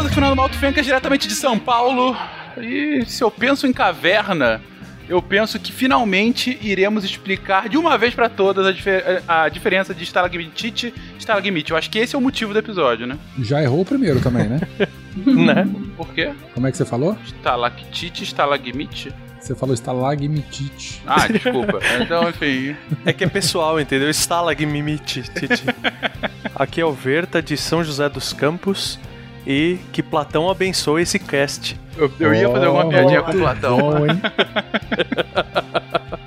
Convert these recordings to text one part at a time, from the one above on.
sou o Fernando Malto Fencas, diretamente de São Paulo. E se eu penso em caverna, eu penso que finalmente iremos explicar de uma vez para todas a, difer a, diferença de estalagmite e estalagmite. Eu acho que esse é o motivo do episódio, né? Já errou o primeiro também, né? né? Por quê? Como é que você falou? Estalactite, estalagmite? Você falou estalagmitite. Ah, desculpa. Então, enfim. É que é pessoal, entendeu? Estalagmite. Aqui é o Verta de São José dos Campos e que Platão abençoe esse cast. Eu, eu ia fazer alguma piadinha com Platão. Bom, hein?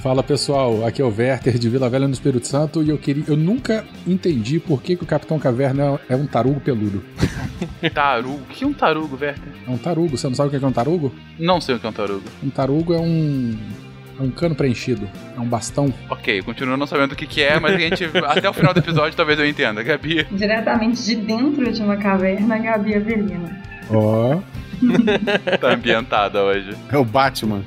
Fala pessoal, aqui é o Werther de Vila Velha no Espírito Santo e eu queria, eu nunca entendi por que, que o Capitão Caverna é um tarugo peludo. tarugo? O que é um tarugo, Werther? É um tarugo, você não sabe o que é um tarugo? Não sei o que é um tarugo. Um tarugo é um um cano preenchido. É um bastão. Ok, continuo não sabendo o que, que é, mas a gente, até o final do episódio talvez eu entenda. Gabi. Diretamente de dentro de uma caverna, Gabi Avelina. Ó. Oh. tá ambientada hoje. É o Batman.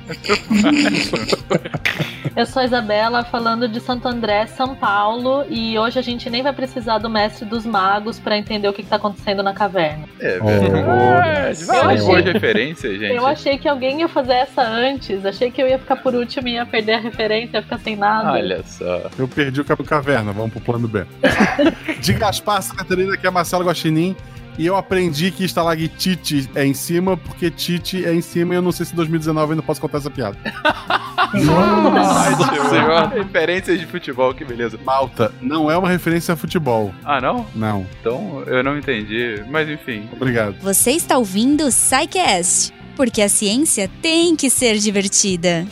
Eu sou a Isabela, falando de Santo André, São Paulo, e hoje a gente nem vai precisar do mestre dos magos para entender o que, está acontecendo na caverna. É, velho. Oh, é, achei, boas referências, gente. Eu achei que alguém ia fazer essa antes, achei que eu ia ficar por último e ia perder a referência, ia ficar sem nada. Olha só. Eu perdi o Capo Caverna, vamos pro plano B. de Gaspar Catarina, que é Marcelo Guaxinim. E eu aprendi que estalactite é em cima, porque Tite é em cima e eu não sei se em 2019 eu ainda posso contar essa piada. Nossa, referências de futebol, que beleza. Malta, não é uma referência a futebol. Ah, não? Não. Então eu não entendi, mas enfim. Obrigado. Você está ouvindo o Psycast, porque a ciência tem que ser divertida.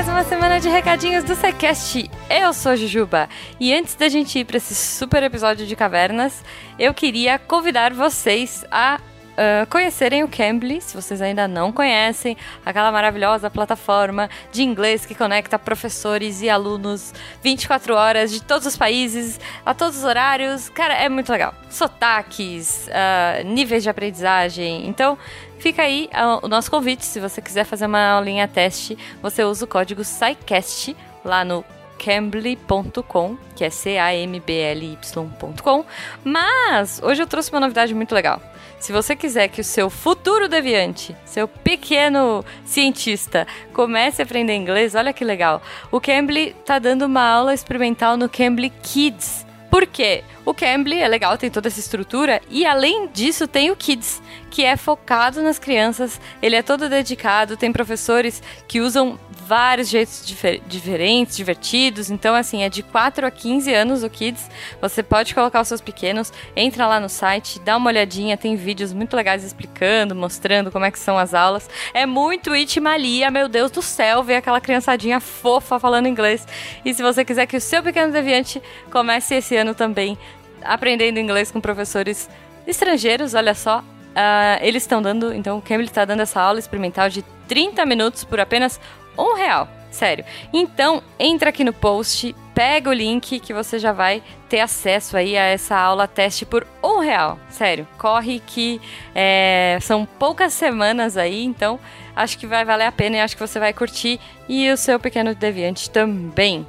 Mais uma semana de recadinhos do Sequest. Eu sou Jujuba e antes da gente ir para esse super episódio de cavernas, eu queria convidar vocês a Uh, conhecerem o Cambly, se vocês ainda não conhecem, aquela maravilhosa plataforma de inglês que conecta professores e alunos 24 horas de todos os países, a todos os horários. Cara, é muito legal. Sotaques, uh, níveis de aprendizagem. Então, Fica aí o nosso convite, se você quiser fazer uma aulinha teste, você usa o código SciCast lá no cambly.com, que é C-A-M-B-L-Y.com. Mas hoje eu trouxe uma novidade muito legal. Se você quiser que o seu futuro deviante, seu pequeno cientista, comece a aprender inglês, olha que legal. O Cambly está dando uma aula experimental no Cambly Kids. Por quê? O Cambly é legal, tem toda essa estrutura e além disso tem o Kids, que é focado nas crianças, ele é todo dedicado, tem professores que usam vários jeitos difer diferentes, divertidos. Então, assim, é de 4 a 15 anos o Kids. Você pode colocar os seus pequenos, entra lá no site, dá uma olhadinha, tem vídeos muito legais explicando, mostrando como é que são as aulas. É muito Itimalia, meu Deus do céu, ver aquela criançadinha fofa falando inglês. E se você quiser que o seu pequeno deviante comece esse ano também aprendendo inglês com professores estrangeiros, olha só, Uh, eles estão dando, então o Cambly está dando essa aula experimental de 30 minutos por apenas um real. Sério. Então, entra aqui no post, pega o link que você já vai ter acesso aí a essa aula teste por um real. Sério. Corre que é, são poucas semanas aí, então acho que vai valer a pena e acho que você vai curtir. E o seu pequeno deviante também.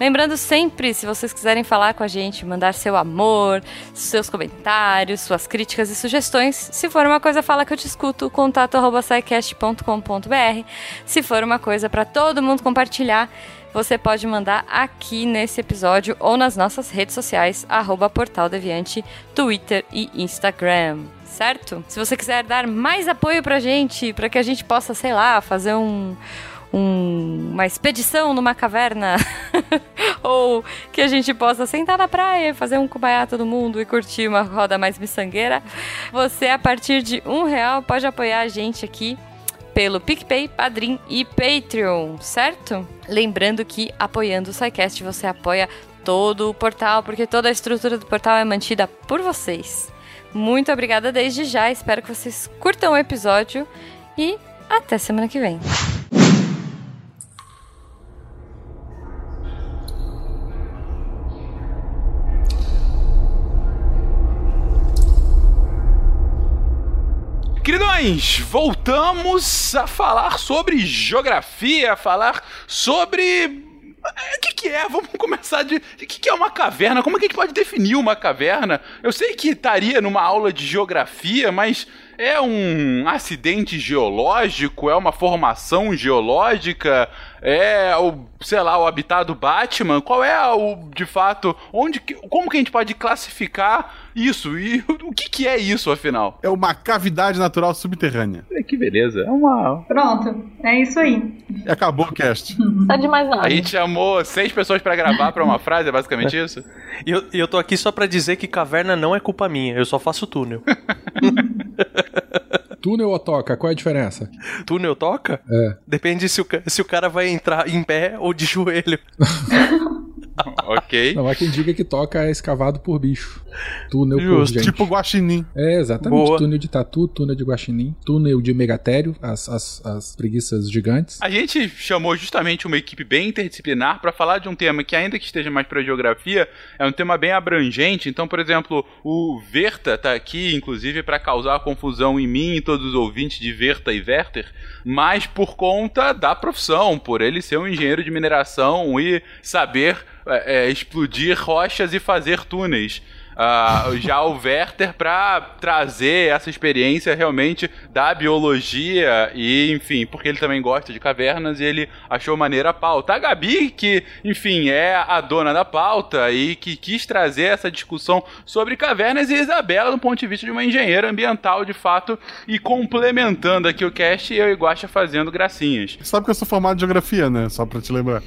Lembrando sempre, se vocês quiserem falar com a gente, mandar seu amor, seus comentários, suas críticas e sugestões. Se for uma coisa, fala que eu te escuto, contato Se for uma coisa para todo mundo compartilhar, você pode mandar aqui nesse episódio ou nas nossas redes sociais, arroba Portal Deviante, Twitter e Instagram certo? Se você quiser dar mais apoio pra gente, para que a gente possa, sei lá, fazer um, um, uma expedição numa caverna ou que a gente possa sentar na praia, fazer um cubaia todo mundo e curtir uma roda mais miçangueira, você a partir de um real pode apoiar a gente aqui pelo PicPay, Padrim e Patreon, certo? Lembrando que apoiando o SciCast você apoia todo o portal, porque toda a estrutura do portal é mantida por vocês. Muito obrigada desde já, espero que vocês curtam o episódio e até semana que vem. Queridões, voltamos a falar sobre geografia, a falar sobre. O que, que é? Vamos começar de. O que, que é uma caverna? Como é que a gente pode definir uma caverna? Eu sei que estaria numa aula de geografia, mas é um acidente geológico? É uma formação geológica? É o, sei lá, o habitat do Batman? Qual é o, de fato, onde, que- como que a gente pode classificar isso? E o que, que é isso, afinal? É uma cavidade natural subterrânea. Que beleza, é uma... Pronto, é isso aí. E acabou o cast. Não tá de mais nada. A gente chamou seis pessoas pra gravar pra uma frase, é basicamente isso? E eu, e eu tô aqui só pra dizer que caverna não é culpa minha, eu só faço túnel. Túnel ou toca? Qual é a diferença? túnel toca? É. Depende se o, se o cara vai entrar em pé ou de joelho. ok. Não, há quem diga que toca é escavado por bicho. Túnel por gente. Tipo guaxinim. É, exatamente. Boa. Túnel de tatu, túnel de guaxinim, túnel de megatério, as, as, as preguiças gigantes. A gente chamou justamente uma equipe bem interdisciplinar para falar de um tema que, ainda que esteja mais para geografia, é um tema bem abrangente. Então, por exemplo, o Verta tá aqui, inclusive, para causar confusão em mim e todos os ouvintes de Verta e Werther, mas por conta da profissão, por ele ser um engenheiro de mineração e saber é, é, explodir rochas e fazer túneis. Ah, já o Werther para trazer essa experiência realmente da biologia e, enfim, porque ele também gosta de cavernas e ele achou maneira a pauta. A Gabi, que, enfim, é a dona da pauta e que quis trazer essa discussão sobre cavernas e Isabela do ponto de vista de uma engenheira ambiental, de fato, e complementando aqui o cast, eu e Guaxa fazendo gracinhas. Sabe que eu sou formado em geografia, né? Só pra te lembrar.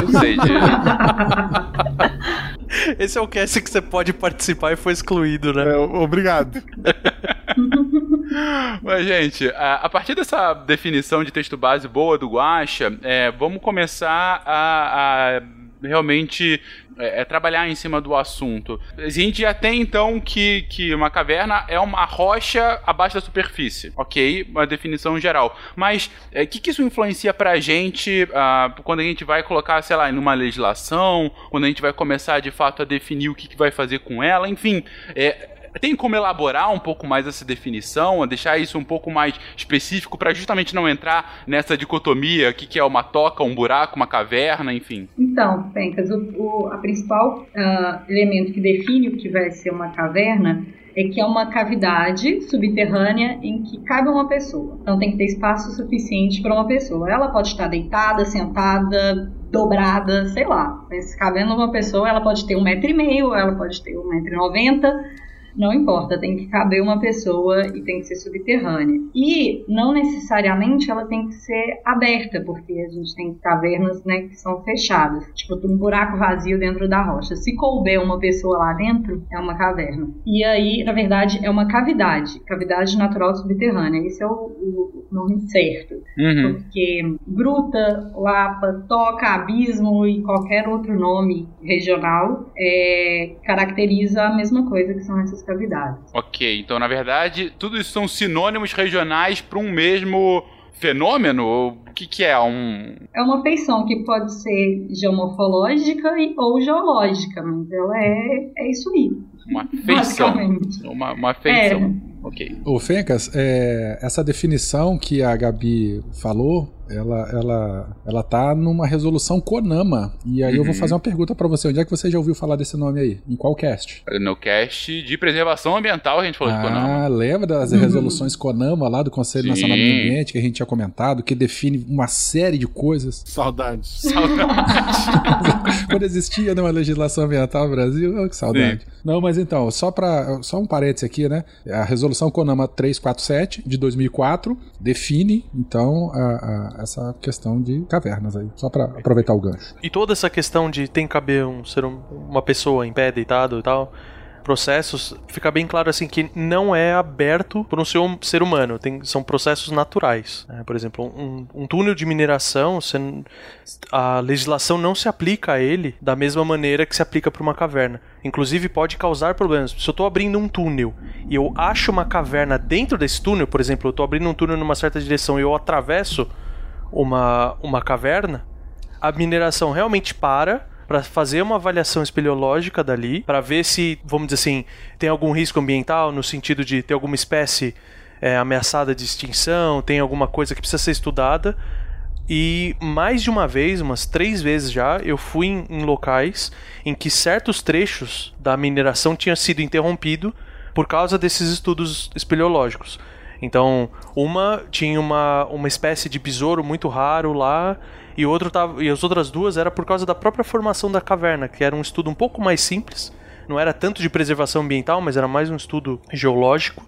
Eu sei disso. Esse é o cast que você pode participar e foi excluído, né? É, obrigado. Mas, gente, a, a partir dessa definição de texto base boa do Guacha, é, vamos começar a, a realmente é, é, trabalhar em cima do assunto. A gente já tem então que, que uma caverna é uma rocha abaixo da superfície, ok? Uma definição geral. Mas o que, que isso influencia pra gente ah, quando a gente vai colocar, sei lá, numa legislação, quando a gente vai começar de fato a definir o que, que vai fazer com ela, enfim. É, tem como elaborar um pouco mais essa definição, deixar isso um pouco mais específico para justamente não entrar nessa dicotomia, o que, que é uma toca, um buraco, uma caverna, enfim. Então, Pencas, o, o a principal ah, elemento que define o que vai ser uma caverna é que é uma cavidade subterrânea em que cabe uma pessoa. Então tem que ter espaço suficiente para uma pessoa. Ela pode estar deitada, sentada, dobrada, sei lá. Mas cabendo uma pessoa, ela pode ter um metro e meio, ela pode ter um metro e noventa. Não importa, tem que caber uma pessoa e tem que ser subterrânea. E não necessariamente ela tem que ser aberta, porque a gente tem cavernas né, que são fechadas. Tipo, um buraco vazio dentro da rocha. Se couber uma pessoa lá dentro, é uma caverna. E aí, na verdade, é uma cavidade. Cavidade natural subterrânea. Esse é o, o nome certo. Uhum. Porque gruta, lapa, toca, abismo e qualquer outro nome regional é, caracteriza a mesma coisa que são essas Ok, então na verdade, tudo isso são sinônimos regionais para um mesmo fenômeno? Ou O que, que é? Um. É uma feição que pode ser geomorfológica e, ou geológica, mas ela é, é isso aí. Uma feição. Basicamente. Uma, uma feição. Ok. Ô, Fencas, é, essa definição que a Gabi falou, ela, ela, ela tá numa resolução CONAMA. E aí eu vou Uhum. fazer uma pergunta pra você. Onde é que você já ouviu falar desse nome aí? Em qual cast? No cast de preservação ambiental a gente falou de Konama. Ah, lembra das Uhum. resoluções CONAMA lá do Conselho Sim. Nacional do Meio Ambiente que a gente tinha comentado, que define uma série de coisas. Saudades. Quando existia né, uma legislação ambiental no Brasil, oh, que saudade. Não, mas então, só para só um parênteses aqui, né? A resolução CONAMA 347 de 2004 define então a- a- essa questão de cavernas aí, só para aproveitar o gancho. E toda essa questão de tem que caber um ser hum- uma pessoa em pé, deitado e tal, processos, fica bem claro assim que não é aberto por um ser, hum- humano, tem, são processos naturais. né? Por exemplo, um, um túnel de mineração, você a legislação não se aplica a ele da mesma maneira que se aplica para uma caverna. Inclusive pode causar problemas. Se eu estou abrindo um túnel e eu acho uma caverna dentro desse túnel, por exemplo, eu estou abrindo um túnel numa certa direção e eu atravesso uma, uma caverna, a mineração realmente para para fazer uma avaliação espeleológica dali, para ver se, vamos dizer assim, tem algum risco ambiental no sentido de ter alguma espécie é, ameaçada de extinção, tem alguma coisa que precisa ser estudada. E mais de uma vez, umas três vezes já, eu fui em, em locais em que certos trechos da mineração tinham sido interrompido por causa desses estudos espeleológicos. Então, uma tinha uma, uma espécie de besouro muito raro lá, e, outro tava, e as outras duas era por causa da própria formação da caverna, que era um estudo um pouco mais simples, não era tanto de preservação ambiental, mas era mais um estudo geológico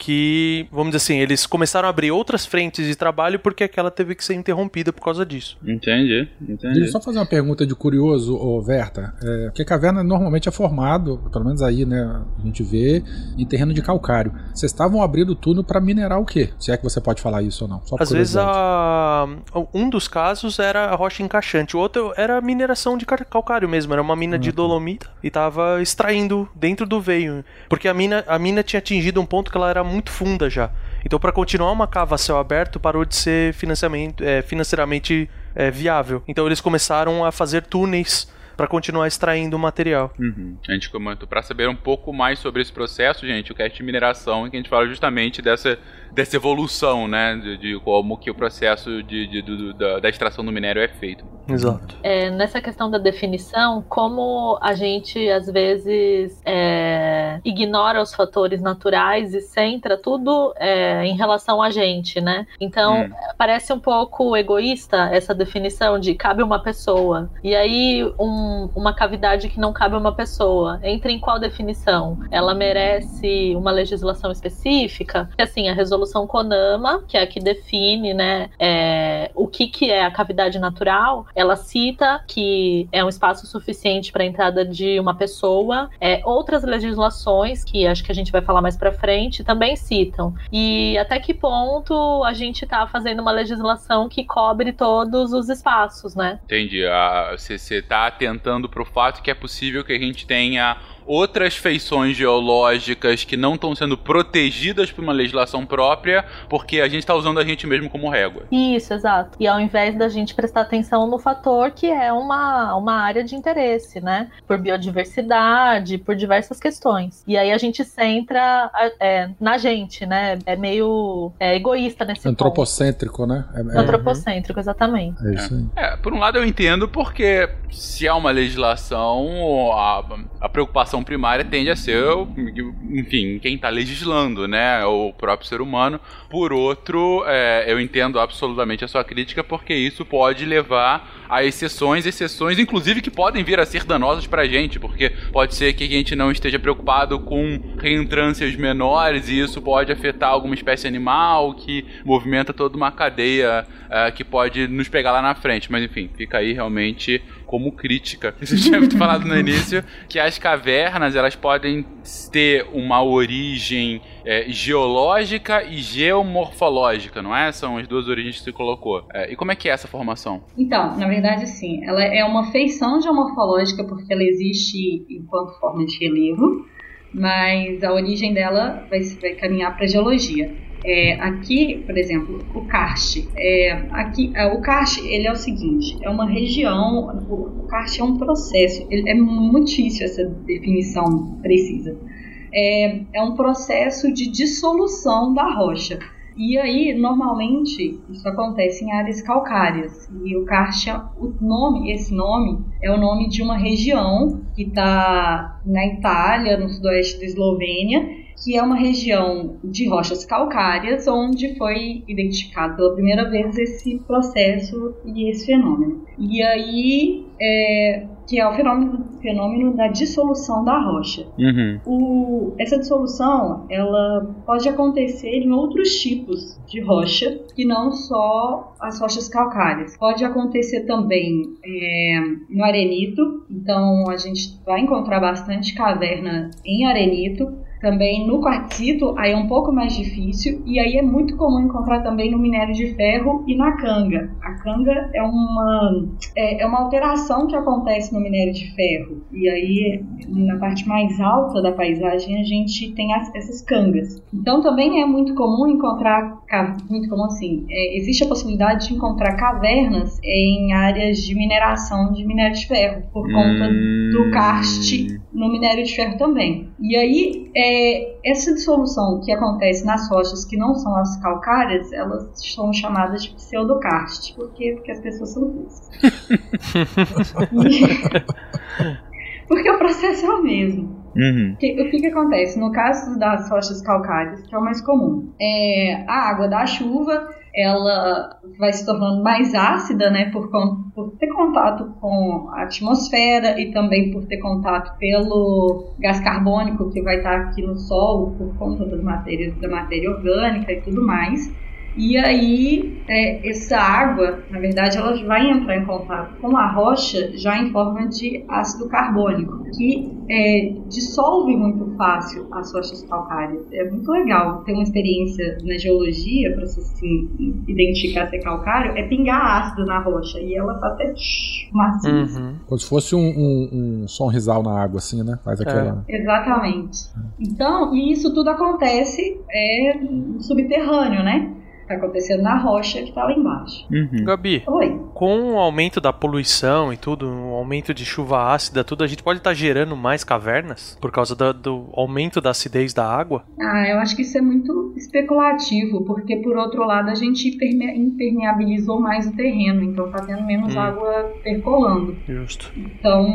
que, vamos dizer assim, eles começaram a abrir outras frentes de trabalho porque aquela teve que ser interrompida por causa disso. Entendi, Deixa eu entendi. só fazer uma pergunta de curioso, ô Verta. É, porque a caverna normalmente é formado, pelo menos aí, né? A gente vê em terreno de calcário. Vocês estavam abrindo túnel para minerar o quê? Se é que você pode falar isso ou não. Às vezes a... um dos casos era a rocha encaixante, o outro era a mineração de calcário mesmo, era uma mina de dolomita e tava extraindo dentro do veio, porque a mina, a mina tinha atingido um ponto que ela era muito funda já. Então para continuar uma cava a céu aberto parou de ser financiamento, é, financeiramente é, viável. Então eles começaram a fazer túneis para continuar extraindo o material. Uhum. A gente comentou para saber um pouco mais sobre esse processo, gente, o cast de mineração, em que a gente fala justamente dessa, dessa evolução, né, de, de como que o processo de, de- do- da, da extração do minério é feito. Exato. É, nessa questão da definição, como a gente às vezes é, ignora os fatores naturais e centra tudo é, em relação a gente, né? Então Hum. parece um pouco egoísta essa definição de cabe uma pessoa. E aí um- uma cavidade que não cabe uma pessoa entra em qual definição? Ela merece uma legislação específica? Assim, a resolução CONAMA, que é a que define, né, é, o que, que é a cavidade natural, ela cita que é um espaço suficiente para a entrada de uma pessoa. É, outras legislações, que acho que a gente vai falar mais para frente, também citam. E até que ponto a gente está fazendo uma legislação que cobre todos os espaços, né? Entendi. Ah, Você está atentando para o fato que é possível que a gente tenha outras feições geológicas que não estão sendo protegidas por uma legislação própria, porque a gente está usando a gente mesmo como régua. Isso, exato. E ao invés da gente prestar atenção no fator que é uma, uma área de interesse, né? Por biodiversidade, por diversas questões. E aí a gente centra é, na gente, né? É meio é, egoísta nesse ponto. Antropocêntrico, né? É, é- Antropocêntrico, exatamente. é isso aí. É, por um lado eu entendo porque se há uma legislação, a, a preocupação primária tende a ser, enfim, quem está legislando, né? O próprio ser humano. Por outro, é, eu entendo absolutamente a sua crítica porque isso pode levar a exceções, exceções inclusive que podem vir a ser danosas pra gente, porque pode ser que a gente não esteja preocupado com reentrâncias menores e isso pode afetar alguma espécie animal que movimenta toda uma cadeia eh, que pode nos pegar lá na frente. Mas enfim, fica aí realmente como crítica. Você tinha falado no início que as cavernas elas podem ter uma origem eh, geológica e geomorfológica, não é? São as duas origens que você colocou. Eh, e como é que é essa formação? Então, na verdade, sim, ela é uma feição geomorfológica porque ela existe enquanto forma de relevo, mas a origem dela vai, vai caminhar para a geologia. É, aqui, por exemplo, o karst. É, aqui, é, o karst ele é o seguinte: é uma região. O, o karst é um processo. Ele, é muito difícil essa definição precisa. É, é um processo de dissolução da rocha. E aí, normalmente, isso acontece em áreas calcárias. E o karst, o nome, esse nome é o nome de uma região que está na Itália, no sudoeste da Eslovênia, que é uma região de rochas calcárias, onde foi identificado pela primeira vez esse processo e esse fenômeno. E aí, é, que é o fenômeno, fenômeno da dissolução da rocha. Uhum. O, essa dissolução ela pode acontecer em outros tipos de rocha que não só as rochas calcárias. Pode acontecer também é, no arenito, então a gente vai encontrar bastante caverna em arenito. Também no quartzito, aí é um pouco mais difícil, e aí é muito comum encontrar também no minério de ferro e na canga. A canga é uma, é, é uma alteração que acontece no minério de ferro, e aí na parte mais alta da paisagem a gente tem as, essas cangas. Então também é muito comum encontrar, muito comum assim, é, existe a possibilidade de encontrar cavernas em áreas de mineração de minério de ferro, por conta Hum. do karst no minério de ferro também. E aí, é, essa dissolução que acontece nas rochas que não são as calcárias, elas são chamadas de pseudocárste. Por quê? Porque as pessoas são burras. Porque o processo é o mesmo. Uhum. O que, o que que acontece? No caso das rochas calcárias, que é o mais comum, é, a água da chuva ela vai se tornando mais ácida, né, por, por ter contato com a atmosfera e também por ter contato pelo gás carbônico que vai estar aqui no solo por conta das matérias da matéria orgânica e tudo mais. E aí, é, essa água, na verdade, ela vai entrar em contato com a rocha já em forma de ácido carbônico, que é, dissolve muito fácil as rochas calcárias. É muito legal ter uma experiência na geologia para você assim, identificar se é calcário, é pingar ácido na rocha e ela tá até macia. Uhum. Como se fosse um, um, um sonrisal na água, assim, né? Faz aquela. Exatamente. Então, e isso tudo acontece é, no subterrâneo, né? Tá acontecendo na rocha que tá lá embaixo. Uhum. Gabi, Oi. com o aumento da poluição e tudo, o aumento de chuva ácida, tudo, a gente pode estar gerando mais cavernas por causa da- do aumento da acidez da água? Ah, eu acho que isso é muito especulativo, porque por outro lado a gente imperme- impermeabilizou mais o terreno, então tá tendo menos Hum. água percolando. Justo. Então,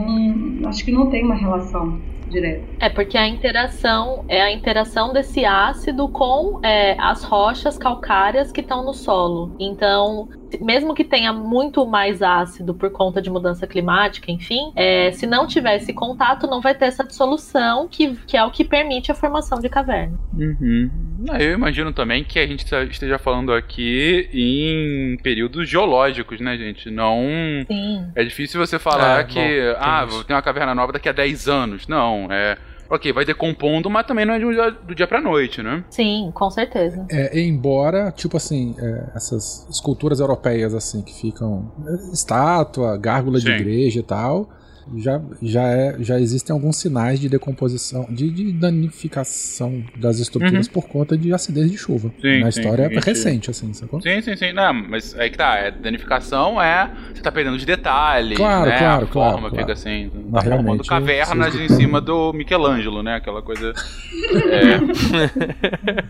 acho que não tem uma relação direta. É porque a interação é a interação desse ácido com é, as rochas calcárias que estão no solo. Então, mesmo que tenha muito mais ácido por conta de mudança climática, enfim, é, se não tiver esse contato, não vai ter essa dissolução que, que é o que permite a formação de caverna. Uhum. Ah, Eu imagino também que a gente esteja falando aqui em períodos geológicos, né, gente? Não. Sim. É difícil você falar É, que, bom, tem ah, ter uma caverna nova daqui a 10 anos. Não, é. Ok, vai decompondo, mas também não é de um dia- do dia pra noite, né? Sim, com certeza. É, embora, tipo assim, é, essas esculturas europeias, assim, que ficam. é, estátua, gárgula de Sim. igreja e tal. Já, já, é, já existem alguns sinais de decomposição, de, de danificação das estruturas por conta de acidez de chuva. Uhum. Sim, Na sim, história sim, sim. recente, assim, sacou? Sim, sim, sim. Não, mas aí que tá. É, danificação é. Você tá perdendo os detalhes. Claro, né? claro, a claro, forma claro. fica assim. Mas Tá formando realmente, cavernas em cima do Michelangelo, né? Aquela coisa. É,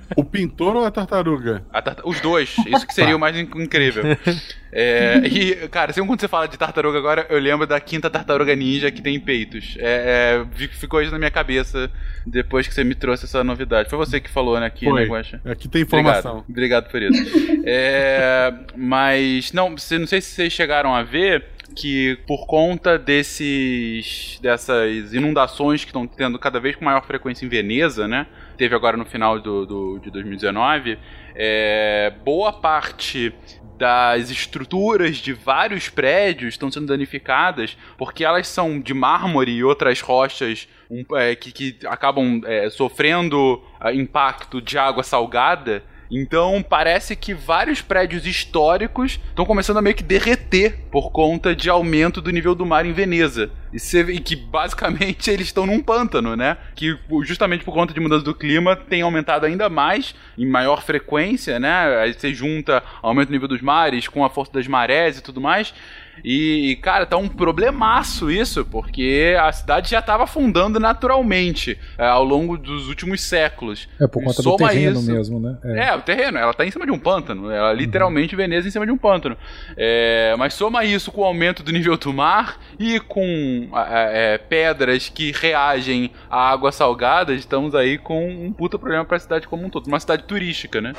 O pintor ou a tartaruga? a Os dois. Isso que seria o mais in- incrível. É, e, cara, sempre quando você fala de tartaruga agora, eu lembro da quinta tartaruga ninja que tem peitos. É, é, ficou isso na minha cabeça depois que você me trouxe essa novidade. Foi você que falou, né, aqui, Foi. né, Guaxa? Aqui tem informação. Obrigado, obrigado por isso. É, mas, não, não sei se vocês chegaram a ver que por conta desses dessas inundações que estão tendo cada vez com maior frequência em Veneza, né? Teve agora no final do, do- de 2019, é, boa parte das estruturas de vários prédios estão sendo danificadas porque elas são de mármore e outras rochas um, é, que, que acabam é, sofrendo ah, impacto de água salgada. Então parece que vários prédios históricos estão começando a meio que derreter por conta de aumento do nível do mar em Veneza. E, e que basicamente eles estão num pântano, né? Que justamente por conta de mudança do clima tem aumentado ainda mais, em maior frequência, né? Aí você junta aumento do nível dos mares com a força das marés e tudo mais. E, cara, tá um problemaço isso, porque a cidade já tava afundando naturalmente é, ao longo dos últimos séculos. É por conta do Soma terreno isso- mesmo, né? É, o terreno, ela tá em cima de um pântano. Ela literalmente Veneza em cima de um pântano. É, mas soma isso com o aumento do nível do mar e com é, é, pedras que reagem à água salgada, estamos aí com um puta problema pra cidade como um todo. Uma cidade turística, né?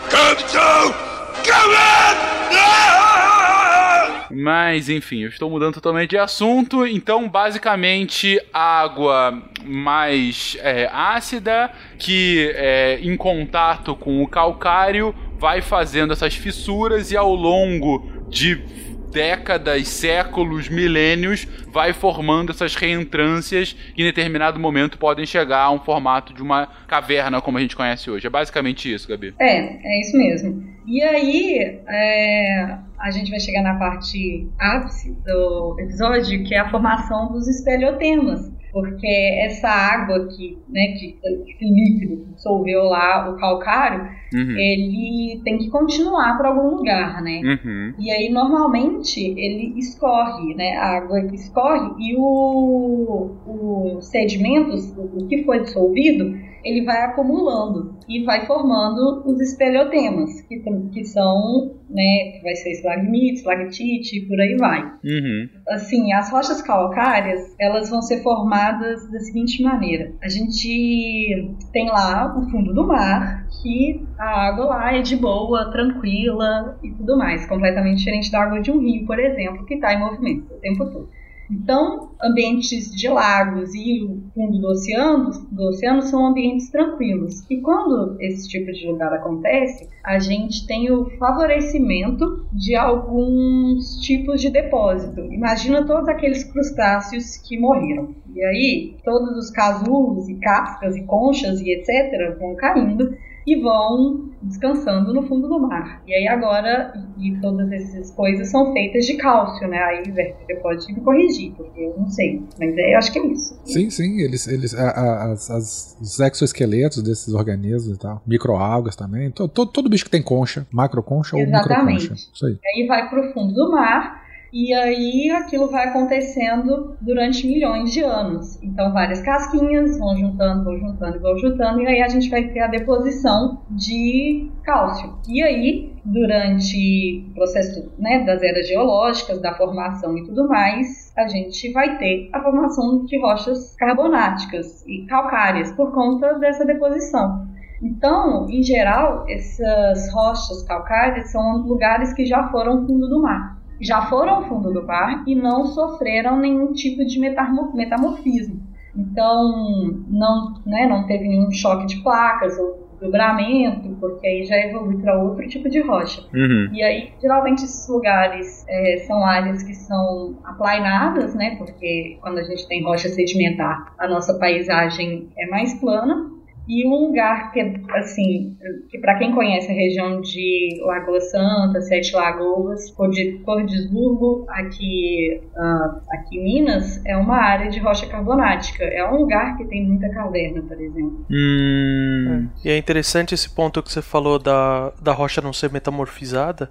Mas enfim, eu estou mudando totalmente de assunto. Então, basicamente, água mais é, ácida que é, em contato com o calcário vai fazendo essas fissuras e ao longo de décadas, séculos, milênios, vai formando essas reentrâncias que em determinado momento podem chegar a um formato de uma caverna como a gente conhece hoje. É basicamente isso, Gabi. É, é isso mesmo. E aí, é, a gente vai chegar na parte ápice do episódio, que é a formação dos espeleotemas. Porque essa água que, né, que esse líquido que dissolveu lá o calcário, Uhum. ele tem que continuar para algum lugar, né? Uhum. E aí, normalmente, ele escorre, né? A água escorre e o, o sedimentos, o que foi dissolvido, ele vai acumulando e vai formando os espeleotemas, que, que são, né? Vai ser estalagmite, estalactite e por aí vai. Uhum. Assim, as rochas calcárias, elas vão ser formadas da seguinte maneira. A gente tem lá o fundo do mar, que a água lá é de boa, tranquila e tudo mais, completamente diferente da água de um rio, por exemplo, que está em movimento o tempo todo. Então, ambientes de lagos e o fundo do oceano, do oceano são ambientes tranquilos. E quando esse tipo de lugar acontece, a gente tem o favorecimento de alguns tipos de depósito. Imagina todos aqueles crustáceos que morreram. E aí, todos os casulos e cascas e conchas e etc. vão caindo e vão descansando no fundo do mar. E aí agora, e todas essas coisas são feitas de cálcio, né? Aí você pode me corrigir, porque eu não sei. Mas é, eu acho que é isso. Sim, sim, eles, eles, a- a- as, as- os exoesqueletos desses organismos e tal, microalgas também, to, to- todo bicho que tem concha, macroconcha ou Exatamente. microconcha. Isso aí. E aí vai pro fundo do mar. E aí aquilo vai acontecendo durante milhões de anos. Então várias casquinhas vão juntando, vão juntando, vão juntando, e aí a gente vai ter a deposição de cálcio. E aí, durante o processo né, das eras geológicas, da formação e tudo mais, a gente vai ter a formação de rochas carbonáticas e calcárias por conta dessa deposição. Então, em geral, essas rochas calcárias são lugares que já foram fundo do mar. Já foram fundo do mar e não sofreram nenhum tipo de metamor- metamorfismo. Então, não, né, não teve nenhum choque de placas ou dobramento, porque aí já evolui para outro tipo de rocha. Uhum. E aí, geralmente, esses lugares é, são áreas que são aplainadas, né? Porque quando a gente tem rocha sedimentar, a nossa paisagem é mais plana. E um lugar que, assim, que para quem conhece a região de Lagoa Santa, Sete Lagoas, Corde- Cordesburgo, aqui, ah, aqui em Minas, é uma área de rocha carbonática. É um lugar que tem muita caverna, por exemplo. Hum. E é interessante esse ponto que você falou da, da rocha não ser metamorfizada,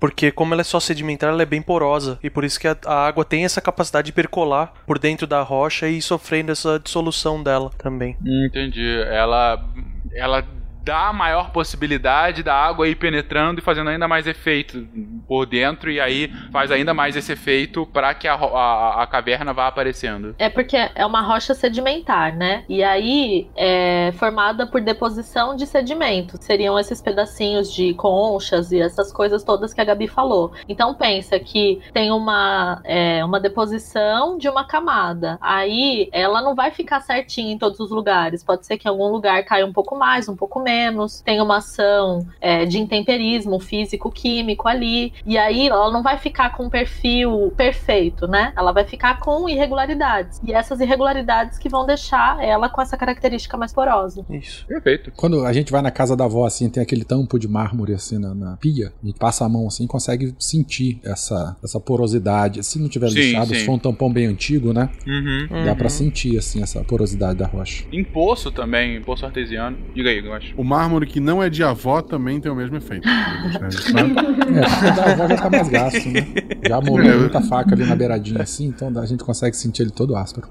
porque como ela é só sedimentar, ela é bem porosa, e por isso que a, a água tem essa capacidade de percolar por dentro da rocha e sofrendo essa dissolução dela também. Entendi. Ela, ela dá maior possibilidade da água ir penetrando e fazendo ainda mais efeito por dentro, e aí faz ainda mais esse efeito para que a, a, a caverna vá aparecendo. É porque é uma rocha sedimentar, né? E aí é formada por deposição de sedimento. Seriam esses pedacinhos de conchas e essas coisas todas que a Gabi falou. Então pensa que tem uma, é, uma deposição de uma camada. Aí ela não vai ficar certinha em todos os lugares. Pode ser que em algum lugar caia um pouco mais, um pouco menos. Tem uma ação é, de intemperismo físico-químico ali. E aí ela não vai ficar com um perfil perfeito, né? Ela vai ficar com irregularidades. E essas irregularidades que vão deixar ela com essa característica mais porosa. Isso. Perfeito. Quando a gente vai na casa da avó, assim, tem aquele tampo de mármore, assim, na, na pia, e passa a mão, assim, consegue sentir essa, essa porosidade. Se não tiver Sim, lixado, sim. se for um tampão bem antigo, né? Uhum. Dá Uhum. pra sentir, assim, essa porosidade da rocha. Em poço também, em poço artesiano. Diga aí, eu acho. O mármore que não é de avó também tem o mesmo efeito. É, o da avó já tá mais gasto, né? Já É. molhou muita faca ali na beiradinha, assim, então a gente consegue sentir ele todo áspero.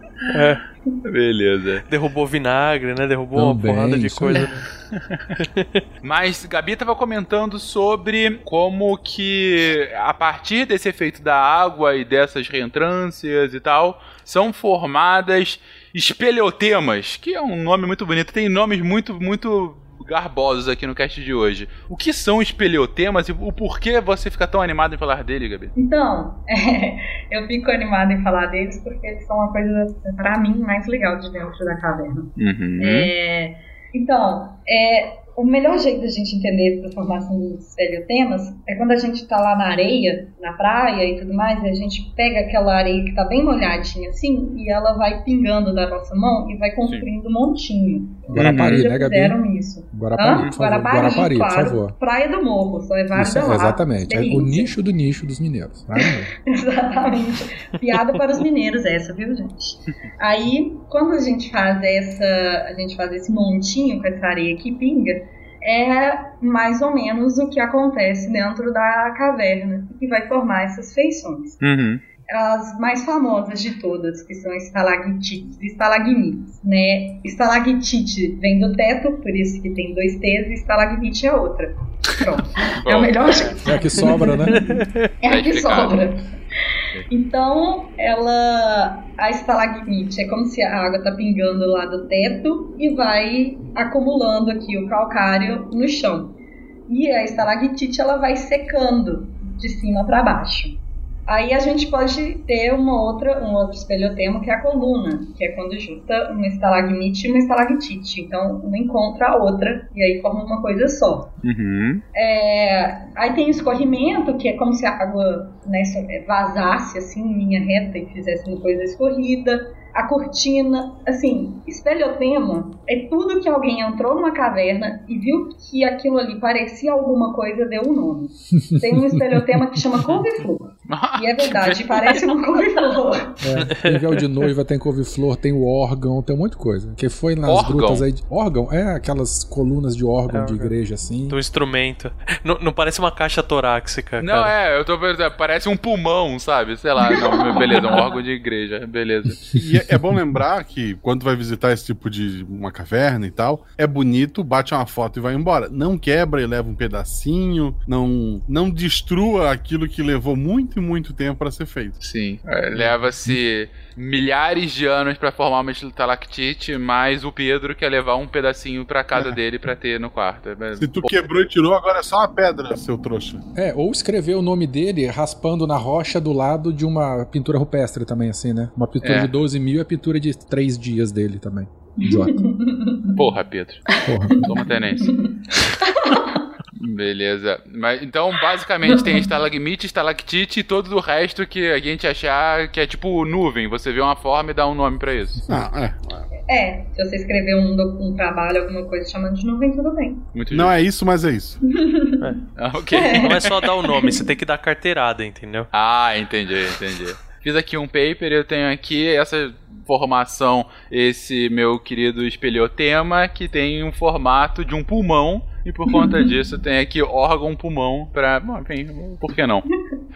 Beleza. Derrubou vinagre, né? Derrubou uma Também, porrada de coisa. Mas Gabi tava comentando sobre como que a partir desse efeito da água e dessas reentrâncias e tal, são formadas espeleotemas, que é um nome muito bonito, tem nomes muito muito garbosos aqui no cast de hoje. O que são espeleotemas e o porquê você fica tão animado em falar dele, Gabi? Então, eu fico animada em falar deles porque eles são uma coisa, pra mim, mais legal de dentro da caverna. Uhum. É, então, é, o melhor jeito da gente entender a formação dos espeleotemas é quando a gente está lá na areia, na praia e tudo mais, e a gente pega aquela areia que está bem molhadinha assim, e ela vai pingando da nossa mão e vai construindo um montinho. Guarapari, já né, Gabi? fizeram isso. Guarapari, Hã? por favor. Guarapari, Guarapari, por claro. favor. Praia do Morro, só é Isso, lá. exatamente. É o nicho do nicho dos mineiros. Morro. Exatamente. Piada para os mineiros essa, viu, gente? Aí, quando a gente faz essa, a gente faz esse montinho com essa areia que pinga, é mais ou menos o que acontece dentro da caverna que vai formar essas feições. Uhum. As mais famosas de todas, que são estalactites e estalagmites, né? Estalactite vem do teto, por isso que tem dois T's, e estalagmite é outra. Pronto. é o Bom, melhor jeito. É a que sobra, né? É Tá a que explicado. sobra. Então, ela. A estalagmite é como se a água tá pingando lá do teto e vai acumulando aqui o calcário no chão. E a estalactite ela vai secando de cima para baixo. Aí a gente pode ter uma outra, um outro espelhotema que é a coluna, que é quando junta uma estalagmite e uma estalactite. Então, uma encontra a outra e aí forma uma coisa só. Uhum. É, aí tem o escorrimento, que é como se a água né, so- vazasse assim em linha reta e fizesse uma coisa escorrida. A cortina, assim, espelhotema é tudo que alguém entrou numa caverna e viu que aquilo ali parecia alguma coisa, deu um nome. Tem um espelhotema que chama couve-flor. E é verdade, parece uma couve-flor. É, tem véu de noiva, tem couve-flor, tem o órgão, tem um monte de coisa. Que foi nas Órgão? grutas aí. De... Órgão? É, aquelas colunas de órgão É, de igreja assim. Do instrumento. Não, não parece uma caixa torácica, Não, cara. é, eu tô pensando, parece um pulmão, sabe? Sei lá, não, beleza, um órgão de igreja, beleza. E é, é bom lembrar que quando vai visitar esse tipo de uma caverna e tal, é bonito, bate uma foto e vai embora. Não quebra e leva um pedacinho, não não destrua aquilo que levou muito e muito tempo para ser feito. Sim. É, Leva-se milhares de anos pra formar uma estalactite, mais o Pedro quer levar um pedacinho pra casa dele pra ter no quarto. É, Se tu quebrou e tirou, agora é só uma pedra, seu trouxa. É, ou escrever o nome dele raspando na rocha do lado de uma pintura rupestre também, assim, né? Uma pintura É. de 12 mil é pintura de 3 dias dele também. Idiota. Porra, Pedro. Porra. Toma tenência. Beleza. Mas, então, basicamente, tem estalagmite, estalactite e todo o resto que a gente achar que é tipo nuvem. Você vê uma forma e dá um nome pra isso. Ah, é. É, se você escrever um, um trabalho, alguma coisa chamando de nuvem, tudo bem. Muito Não é isso, mas é isso. Ah, ok. Não é só dar o nome, você tem que dar carteirada, entendeu? Ah, entendi, entendi. Fiz aqui um paper, eu tenho aqui essa formação, esse meu querido espelhotema, que tem um formato de um pulmão, e por conta disso tem aqui órgão pulmão pra. Bom, enfim, por que não?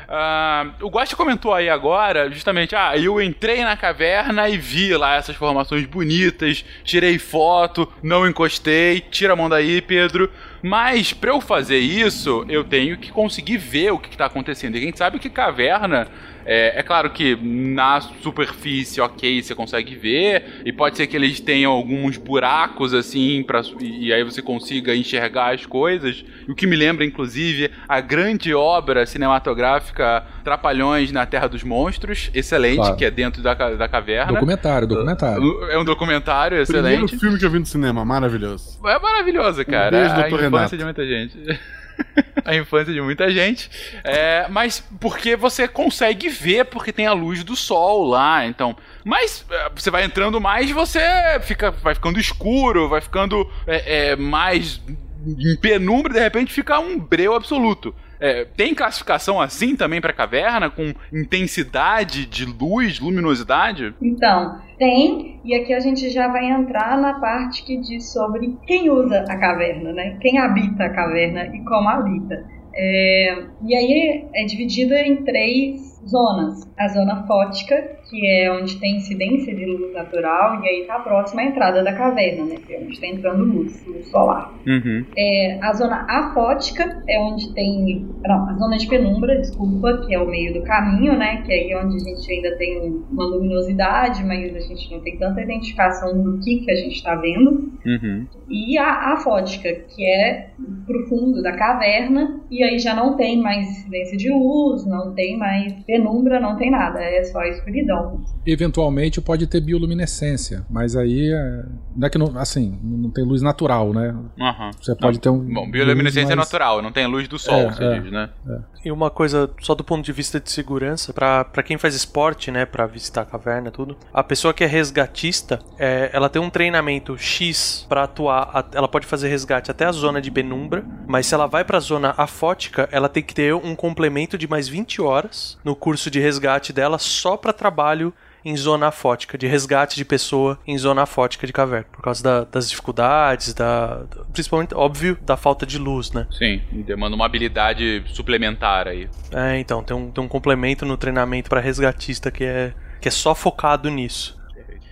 Ah, o Guache comentou aí agora, justamente, ah, eu entrei na caverna e vi lá essas formações bonitas, tirei foto, não encostei, tira a mão daí, Pedro. Mas pra eu fazer isso, eu tenho que conseguir ver o que, que tá acontecendo. E a gente sabe que caverna é, é claro que na superfície, ok, você consegue ver, e pode ser que eles tenham alguns buracos assim, pra, e, aí você consiga enxergar as coisas. O que me lembra, inclusive, a grande obra cinematográfica Trapalhões na Terra dos Monstros, excelente, Claro. que é dentro da, da caverna. Documentário, documentário. É um documentário Primeiro excelente. filme que eu vi no cinema, maravilhoso. É maravilhoso, cara. beijo, a doutor infância Renato. de muita gente. a infância de muita gente. É, mas porque você consegue ver, porque tem a luz do sol lá, então. Mas é, você vai entrando mais, você fica, vai ficando escuro, vai ficando é, é, mais em penumbra, de repente fica um breu absoluto. É, tem classificação assim também pra caverna, com intensidade de luz, luminosidade? Então, tem, e aqui a gente já vai entrar na parte que diz sobre quem usa a caverna, né? Quem habita a caverna e como habita. É, e aí é dividida em três zonas. A zona fótica, que é onde tem incidência de luz natural, e aí está próxima à entrada da caverna, né? Que é onde está entrando luz, luz solar. Uhum. É, a zona afótica é onde tem. Não, a zona de penumbra, desculpa, que é o meio do caminho, né? Que é aí onde a gente ainda tem uma luminosidade, mas a gente não tem tanta identificação do que, que a gente está vendo. Uhum. E a afótica, que é pro fundo da caverna, e aí já não tem mais incidência de luz, não tem mais penumbra, não tem nada, é só escuridão. Eventualmente pode ter bioluminescência, mas aí é, não é que não, assim, não tem luz natural, né? Aham. Você pode Não. ter um. Bom, bioluminescência luz é natural, não tem luz do sol, É, você é. diz, né? E uma coisa, só do ponto de vista de segurança, pra pra quem faz esporte, né, pra visitar a caverna e tudo, a pessoa que é resgatista, é, ela tem um treinamento X pra atuar, a- ela pode fazer resgate até a zona de penumbra, mas se ela vai pra zona afótica, ela tem que ter um complemento de mais 20 horas no curso de resgate dela só pra trabalho em zona afótica, de resgate de pessoa em zona afótica de caverna, por causa da- das dificuldades, da, principalmente, óbvio, da falta de luz, né? Sim, demanda uma habilidade suplementar aí. É, então, tem um, tem um complemento no treinamento pra resgatista que é, que é só focado nisso.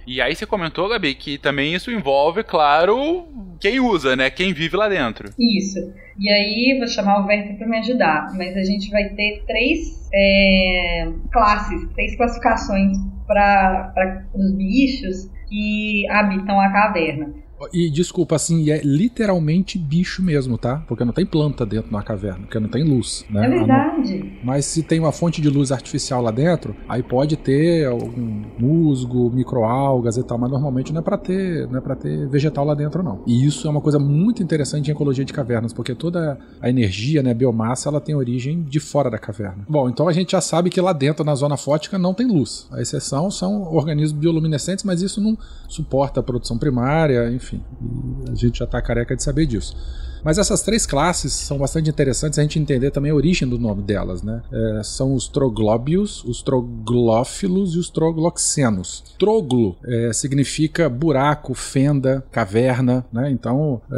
E aí você comentou, Gabi, que também isso envolve, claro, quem usa, né? Quem vive lá dentro. Isso. E aí, vou chamar o Werther para me ajudar, mas a gente vai ter três é, classes, três classificações para os bichos que habitam a caverna. E desculpa, assim, é literalmente bicho mesmo, tá? Porque não tem planta dentro da caverna, porque não tem luz, né? É verdade. Mas se tem uma fonte de luz artificial lá dentro, aí pode ter algum musgo, microalgas e tal, mas normalmente não é para ter, não é para ter vegetal lá dentro não. E isso é uma coisa muito interessante em ecologia de cavernas, porque toda a energia, né, a biomassa, ela tem origem de fora da caverna. Bom, então a gente já sabe que lá dentro na zona fótica não tem luz. A exceção são organismos bioluminescentes, mas isso não suporta a produção primária, enfim. E a gente já tá careca de saber disso. Mas essas três classes são bastante interessantes a gente entender também a origem do nome delas, né? É, são os troglóbios, os troglófilos e os trogloxenos. Troglo é, significa buraco, fenda, caverna, né? Então, é,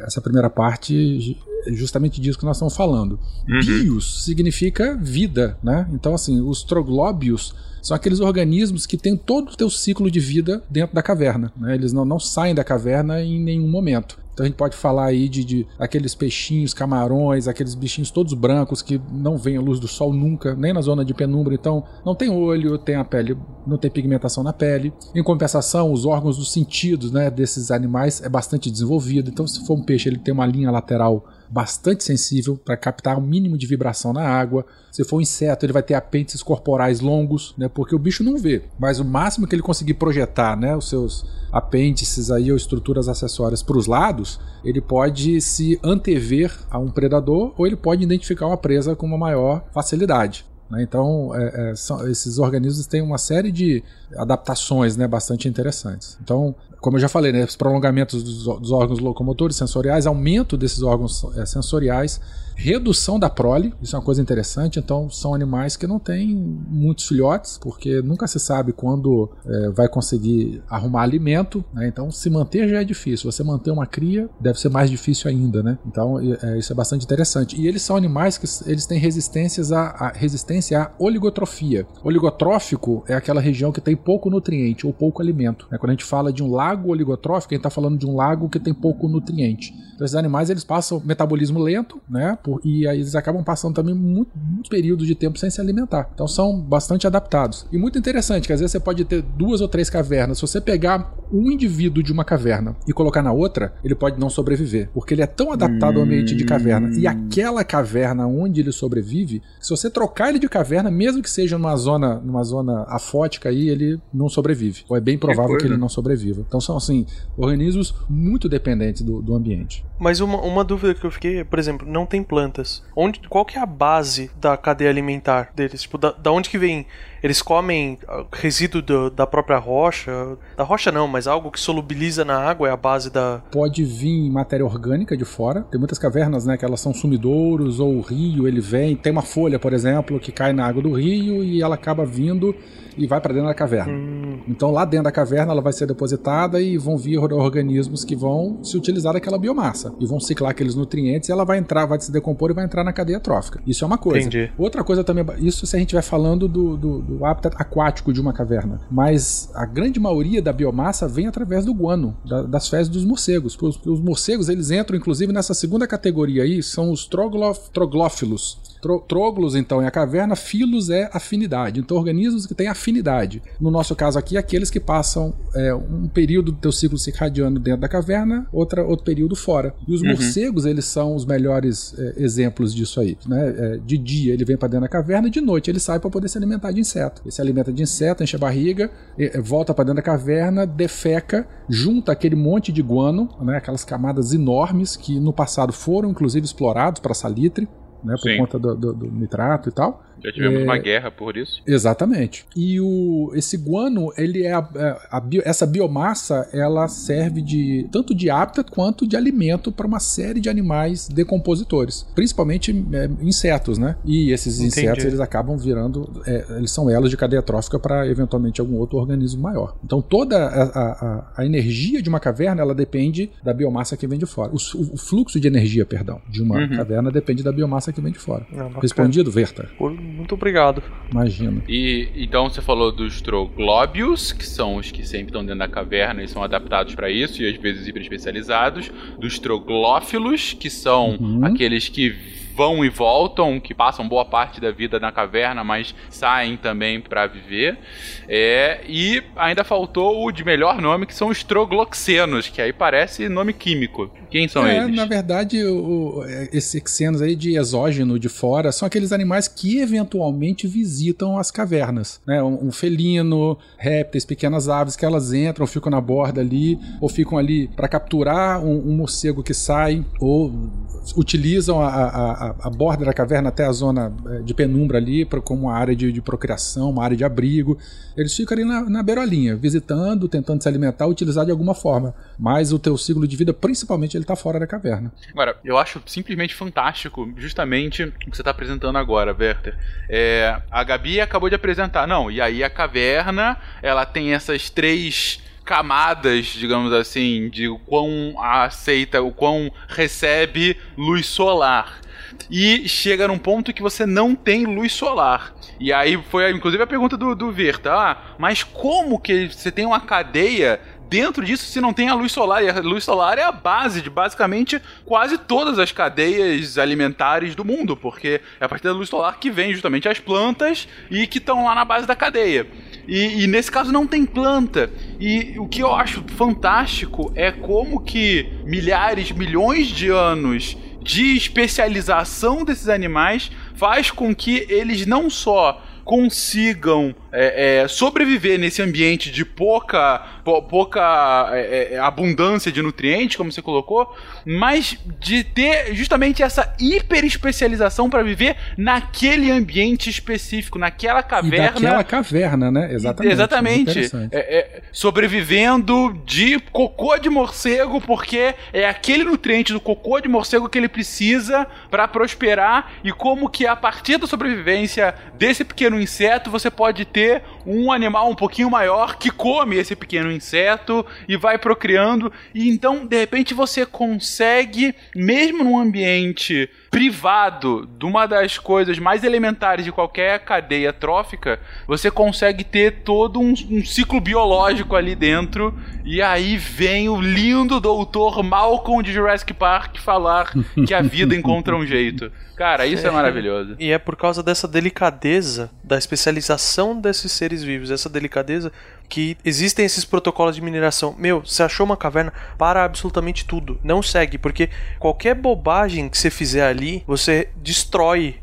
é, essa primeira parte é justamente disso que nós estamos falando. Bios significa vida, né? Então, assim, os troglóbios são aqueles organismos que têm todo o teu ciclo de vida dentro da caverna. Né? Eles não, não saem da caverna em nenhum momento. Então a gente pode falar aí de, de aqueles peixinhos, camarões, aqueles bichinhos todos brancos que não veem a luz do sol nunca, nem na zona de penumbra, então não tem olho, tem a pele, não tem pigmentação na pele. Em compensação, os órgãos dos sentidos, né, desses animais é bastante desenvolvido. Então se for um peixe, ele tem uma linha lateral bastante sensível para captar o mínimo de vibração na água. Se for um inseto, ele vai ter apêndices corporais longos, né? Porque o bicho não vê, mas o máximo que ele conseguir projetar, né, os seus apêndices aí ou estruturas acessórias para os lados, ele pode se antever a um predador ou ele pode identificar uma presa com uma maior facilidade. né? Então, é, é, são- esses organismos têm uma série de adaptações né, bastante interessantes. Então, como eu já falei, né, os prolongamentos dos, dos órgãos locomotores sensoriais, aumento desses órgãos é, sensoriais, redução da prole, isso é uma coisa interessante. Então, são animais que não têm muitos filhotes, porque nunca se sabe quando é, vai conseguir arrumar alimento. né? Então, se manter já é difícil. Você manter uma cria deve ser mais difícil ainda, né? Então, é, isso é bastante interessante. E eles são animais que eles têm resistências a, a- resistência à oligotrofia. Oligotrófico é aquela região que tem pouco nutriente ou pouco alimento. né? Quando a gente fala de um lago oligotrófico, a gente está falando de um lago que tem pouco nutriente. Então, esses animais eles passam metabolismo lento, né? Por- e aí eles acabam passando também muito, muitos períodos de tempo sem se alimentar. Então são bastante adaptados. E muito interessante, que às vezes você pode ter duas ou três cavernas. Se você pegar um indivíduo de uma caverna e colocar na outra, ele pode não sobreviver. Porque ele é tão adaptado ao ambiente de caverna. E aquela caverna onde ele sobrevive, se você trocar ele de caverna, mesmo que seja numa zona, numa zona afótica aí, ele não sobrevive. Ou é bem provável que, ele não sobreviva. Então são assim, organismos muito dependentes do, do ambiente. Mas uma, uma dúvida que eu fiquei, por exemplo, não tem plantas. Onde, qual que é a base da cadeia alimentar deles? Tipo, da, da onde que vem? Eles comem ah, resíduo do- da própria rocha? Da rocha não, mas algo que solubiliza na água é a base da... pode vir matéria orgânica de fora. Tem muitas cavernas, né, que elas são sumidouros ou o rio ele vem, tem uma folha, por exemplo, que cai na água do rio e ela acaba vindo e vai para dentro da caverna. Então lá dentro da caverna ela vai ser depositada e vão vir or- organismos que vão se utilizar daquela biomassa e vão ciclar aqueles nutrientes e ela vai entrar, vai se decompor e vai entrar na cadeia trófica. Isso é uma coisa. Entendi. Outra coisa também, isso se a gente vai falando do, do- do hábitat aquático de uma caverna. Mas a grande maioria da biomassa vem através do guano, da, das fezes dos morcegos. Os, os, morcegos eles entram inclusive nessa segunda categoria aí, são os troglófilos. Tro, tróglos, então, é a caverna, filos é afinidade. Então, organismos que têm afinidade. No nosso caso aqui, aqueles que passam é, um período do teu ciclo circadiano dentro da caverna, outra, outro período fora. E os uhum. morcegos, eles são os melhores é, exemplos disso aí. Né? É, de dia, ele vem para dentro da caverna, e de noite, ele sai para poder se alimentar de inseto. Ele se alimenta de inseto, enche a barriga, volta para dentro da caverna, defeca, junta aquele monte de guano, né? aquelas camadas enormes que no passado foram, inclusive, explorados para salitre né, por Sim. conta do, do, do, nitrato e tal. Já tivemos é... uma guerra por isso. Exatamente. E o, esse guano, ele é a, é, a bio, essa biomassa, ela serve de tanto de hábitat quanto de alimento para uma série de animais decompositores, principalmente é, insetos, né? E esses Entendi. insetos eles acabam virando, é, eles são elos de cadeia trófica para eventualmente algum outro organismo maior. Então toda a, a, a, energia de uma caverna ela depende da biomassa que vem de fora. O, o fluxo de energia, perdão, de uma uhum. caverna depende da biomassa que vem de fora. Ah, Respondido, Verta? Por muito obrigado. Imagina. E então você falou dos troglóbios, que são os que sempre estão dentro da caverna e são adaptados para isso, e às vezes hiper especializados. Dos troglófilos, que são uhum. aqueles que vão e voltam, que passam boa parte da vida na caverna, mas saem também para viver. É, e ainda faltou o de melhor nome, que são os trogloxenos, que aí parece nome químico. Quem são é, eles? Na verdade, o, esses xenos aí de exógeno de fora são aqueles animais que eventualmente visitam as cavernas. Né? Um, um felino, répteis, pequenas aves que elas entram, ficam na borda ali, ou ficam ali para capturar um, um morcego que sai, ou utilizam a, a, a, borda da caverna até a zona eh, de penumbra ali como uma área de, de, procriação, uma área de abrigo. Eles ficam ali na, na beirolinha, visitando, tentando se alimentar, utilizar de alguma forma. Mas o teu ciclo de vida, principalmente, ele está fora da caverna. Agora, eu acho simplesmente fantástico, justamente o que você está apresentando agora, Werther. É, a Gabi acabou de apresentar, não, e aí a caverna, ela tem essas três camadas, digamos assim, de quão aceita, o quão recebe luz solar. E chega num ponto que você não tem luz solar. E aí foi inclusive a pergunta do, do Verta: ah, mas como que você tem uma cadeia dentro disso se não tem a luz solar. E a luz solar é a base de basicamente quase todas as cadeias alimentares do mundo, porque é a partir da luz solar que vem justamente as plantas e que estão lá na base da cadeia. E, e, nesse caso não tem planta. E o que eu acho fantástico é como que milhares, milhões de anos de especialização desses animais faz com que eles não só consigam é, é, sobreviver nesse ambiente de pouca, pouca é, é, abundância de nutrientes, como você colocou, mas de ter justamente essa hiper especialização para viver naquele ambiente específico, naquela caverna. E naquela caverna, né? Exatamente. Exatamente. É, é, sobrevivendo de cocô de morcego, porque é aquele nutriente do cocô de morcego que ele precisa para prosperar e como que a partir da sobrevivência desse pequeno inseto, você pode ter um animal um pouquinho maior que come esse pequeno inseto e vai procriando. E então, de repente, você consegue, mesmo num ambiente privado de uma das coisas mais elementares de qualquer cadeia trófica, você consegue ter todo um, um ciclo biológico ali dentro. E aí vem o lindo doutor Malcolm de Jurassic Park falar que a vida encontra um jeito. Cara, isso é, é maravilhoso. E é por causa dessa delicadeza, da especialização desses seres vivos, essa delicadeza, que existem esses protocolos de mineração. Meu, você achou uma caverna, para absolutamente tudo. Não segue, porque qualquer bobagem que você fizer ali, você destrói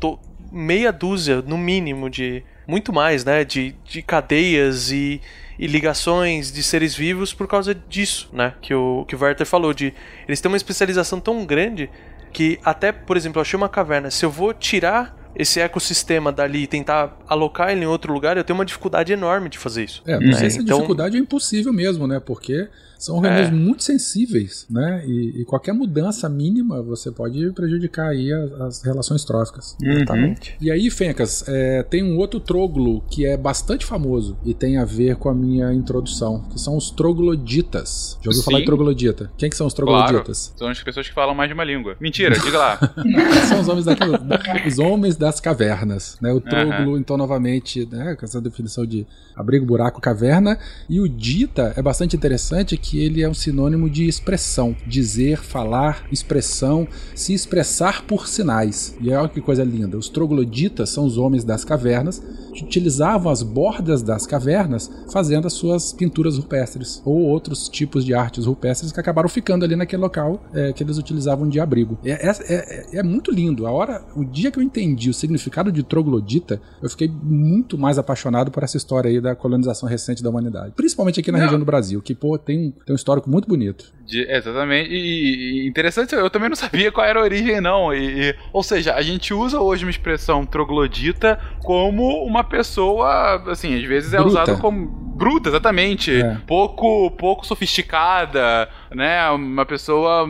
meia dúzia, no mínimo, de. Muito mais, né? De, de cadeias e e ligações de seres vivos por causa disso, né? Que o que o Werther falou de eles têm uma especialização tão grande que até, por exemplo, eu achei uma caverna, se eu vou tirar esse ecossistema dali e tentar alocar ele em outro lugar, eu tenho uma dificuldade enorme de fazer isso. É, não é, sei se a então... dificuldade é impossível mesmo, né? Porque São organismos muito sensíveis, né? E, e qualquer mudança mínima você pode prejudicar aí as, as relações tróficas. Exatamente. E aí, Fencas, é, tem um outro troglo que é bastante famoso e tem a ver com a minha introdução, que são os trogloditas. Já ouviu falar Sim. de troglodita? Quem que são os trogloditas? São as pessoas que falam mais de uma língua. Mentira, diga lá. São os homens, daquilo- os homens das cavernas, né? O troglo, então, novamente, né, com essa definição de abrigo, buraco, caverna. E o dita é bastante interessante que ele é um sinônimo de expressão. Dizer, falar, expressão, se expressar por sinais. E olha que coisa linda. Os trogloditas são os homens das cavernas que utilizavam as bordas das cavernas fazendo as suas pinturas rupestres ou outros tipos de artes rupestres que acabaram ficando ali naquele local é, que eles utilizavam de abrigo. É, é- é- é muito lindo. A hora, o dia que eu entendi o significado de troglodita, eu fiquei muito mais apaixonado por essa história aí da colonização recente da humanidade. Principalmente aqui na Não. região do Brasil, que pô, tem, um- tem um histórico muito bonito. De- exatamente. E, e interessante, eu também não sabia qual era a origem, não. E, e- ou seja, a gente usa hoje uma expressão troglodita como uma pessoa, assim, às vezes é usado como. Bruta, exatamente. É. Pouco, pouco sofisticada, né? Uma pessoa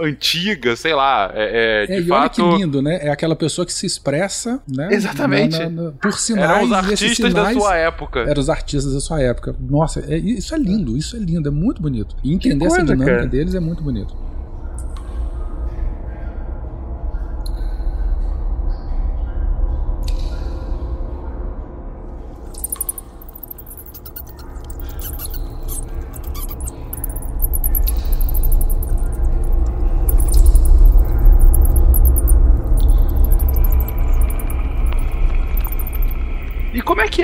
antiga, sei lá. É, é, de É, e olha fato. que lindo, né? É aquela pessoa que se expressa, né? Exatamente. na- na- na- por sinais. Eram os artistas da sinais sua época. Eram os artistas da sua época. Nossa, é- isso é lindo, isso é lindo, é muito bonito. E entender essa coisa, dinâmica cara. deles é muito bonito.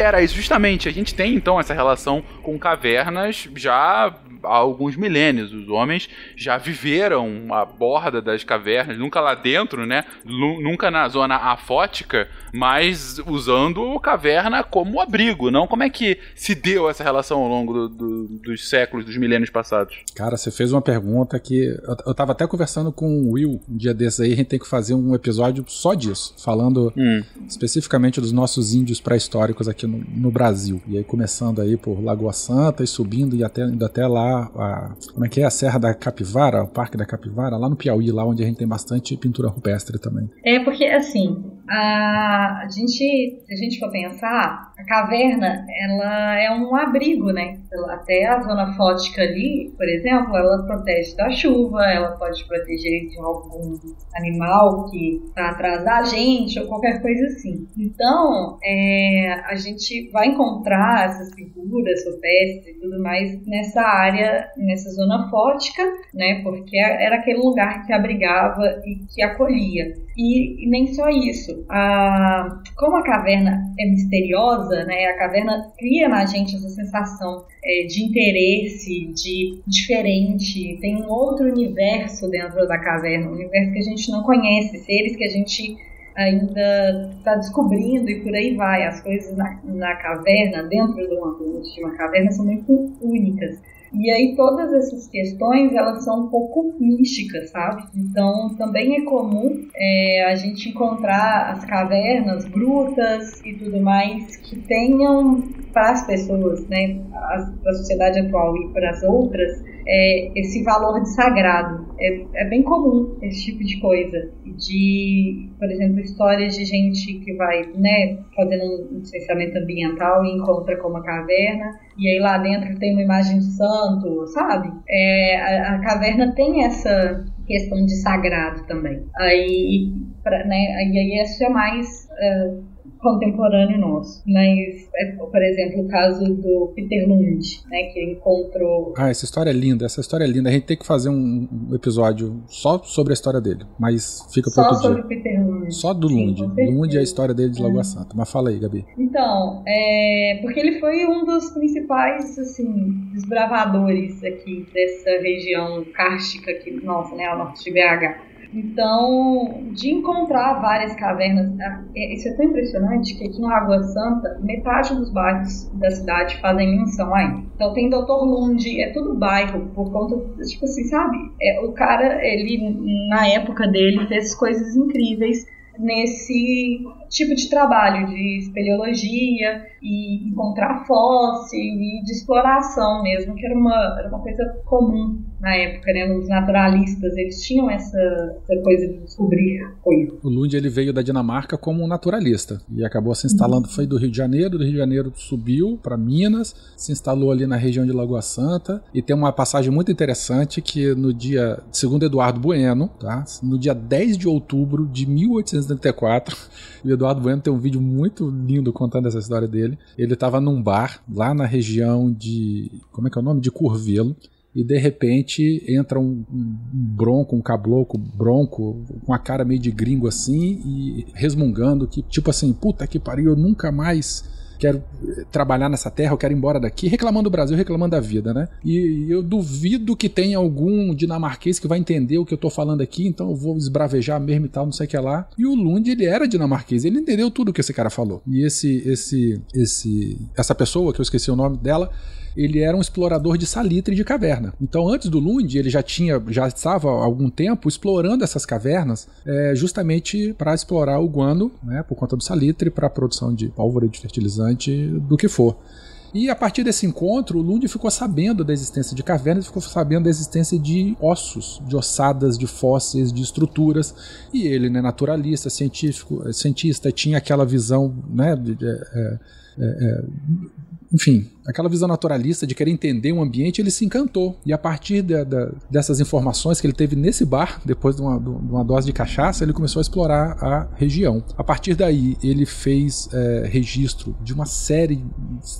Era isso? Justamente, a gente tem então essa relação com cavernas já há alguns milênios. Os homens já viveram a borda das cavernas, nunca lá dentro, né? Nu- Nunca na zona afótica, mas usando a caverna como abrigo, não? Como é que se deu essa relação ao longo do- do- dos séculos, dos milênios passados? Cara, você fez uma pergunta que. Eu, eu tava até conversando com o Will um dia desses aí, a gente tem que fazer um episódio só disso, falando Hum. especificamente dos nossos índios pré-históricos aqui no, no Brasil. E aí começando aí por Lagoa Santa e subindo e até, indo até lá, a, como é que é? A Serra da Capivara, o Parque da Capivara, lá no Piauí, lá onde a gente tem bastante pintura rupestre também. É porque assim, a, gente, se a gente for pensar, a caverna ela é um abrigo, né? Até a zona fótica ali, por exemplo, ela protege da chuva, ela pode proteger de algum animal que está atrás da gente ou qualquer coisa assim. Então, é, a gente vai encontrar essas figuras rupestres e tudo mais nessa área, nessa zona fótica, né? Porque era aquele lugar que abrigava e que acolhia. E, e nem só isso. A, como a caverna é misteriosa, né? A caverna cria na gente essa sensação é, de interesse, de diferente. Tem um outro universo dentro da caverna, um universo que a gente não conhece, seres que a gente ainda está descobrindo e por aí vai. As coisas na, na caverna, dentro de de uma caverna, são muito únicas. E aí todas essas questões elas são um pouco místicas, sabe? Então também é comum é, a gente encontrar as cavernas, grutas e tudo mais que tenham para as pessoas, né, para a sociedade atual e para as outras, é, esse valor de sagrado. É, é bem comum esse tipo de coisa. De, por exemplo, histórias de gente que vai né, fazendo um licenciamento ambiental e encontra com uma caverna, e aí lá dentro tem uma imagem de santo, sabe? É, a, a caverna tem essa questão de sagrado também. Aí, pra, né, aí isso é mais. Uh, contemporâneo nosso. Mas, é, por exemplo, o caso do Peter Lund, né, que encontrou. Ah, essa história é linda, essa história é linda. A gente tem que fazer um, episódio só sobre a história dele, mas fica para Só outro sobre dia. Peter Lund. Só do Sim, Lund. Lund é a história dele de Lagoa É. Santa. Mas fala aí, Gabi. Então, é, porque ele foi um dos principais, assim, desbravadores aqui dessa região cárstica aqui, nossa, né, ao norte de BH. Então, de encontrar várias cavernas, ah, é- isso é tão impressionante que aqui em Lagoa Santa, metade dos bairros da cidade fazem menção a. Então tem Dr. Lund, é tudo bairro, por conta, tipo assim, sabe? É, o cara, ele, na época dele, fez coisas incríveis nesse tipo de trabalho de espeleologia e encontrar fóssil e de exploração mesmo, que era uma, era uma coisa comum na época, né? Os naturalistas, eles tinham essa, essa coisa de descobrir coisas. O Lund ele veio da Dinamarca como um naturalista e acabou se instalando, foi do Rio de Janeiro, do Rio de Janeiro subiu para Minas, se instalou ali na região de Lagoa Santa e tem uma passagem muito interessante que no dia, segundo Eduardo Bueno, tá? No dia 10 de outubro de 1834, o Eduardo Bueno tem um vídeo muito lindo contando essa história dele. Ele estava num bar lá na região de, como é que é o nome? De Curvelo e de repente entra um, um, bronco, um cabloco bronco, com a cara meio de gringo assim e resmungando que, tipo assim, puta que pariu, eu nunca mais quero trabalhar nessa terra, eu quero ir embora daqui, reclamando do Brasil, reclamando da vida, né? E eu duvido que tenha algum dinamarquês que vai entender o que eu tô falando aqui, então eu vou esbravejar mesmo e tal, não sei o que lá. E o Lund, ele era dinamarquês, ele entendeu tudo o que esse cara falou. E esse, esse, esse, essa pessoa, que eu esqueci o nome dela, ele era um explorador de salitre de caverna. Então, antes do Lund, ele já tinha, já estava há algum tempo explorando essas cavernas, é, justamente para explorar o guano, né, por conta do salitre, para a produção de pólvora de fertilizante, do que for. E a partir desse encontro, o Lund ficou sabendo da existência de cavernas, ficou sabendo da existência de ossos, de ossadas, de fósseis, de estruturas. E ele, né, naturalista, científico, cientista, tinha aquela visão, né, de, de, é, é, é enfim, aquela visão naturalista de querer entender um ambiente, ele se encantou. E a partir de, de, dessas informações que ele teve nesse bar, depois de uma, de uma, dose de cachaça, ele começou a explorar a região. A partir daí, ele fez é, registro de uma série,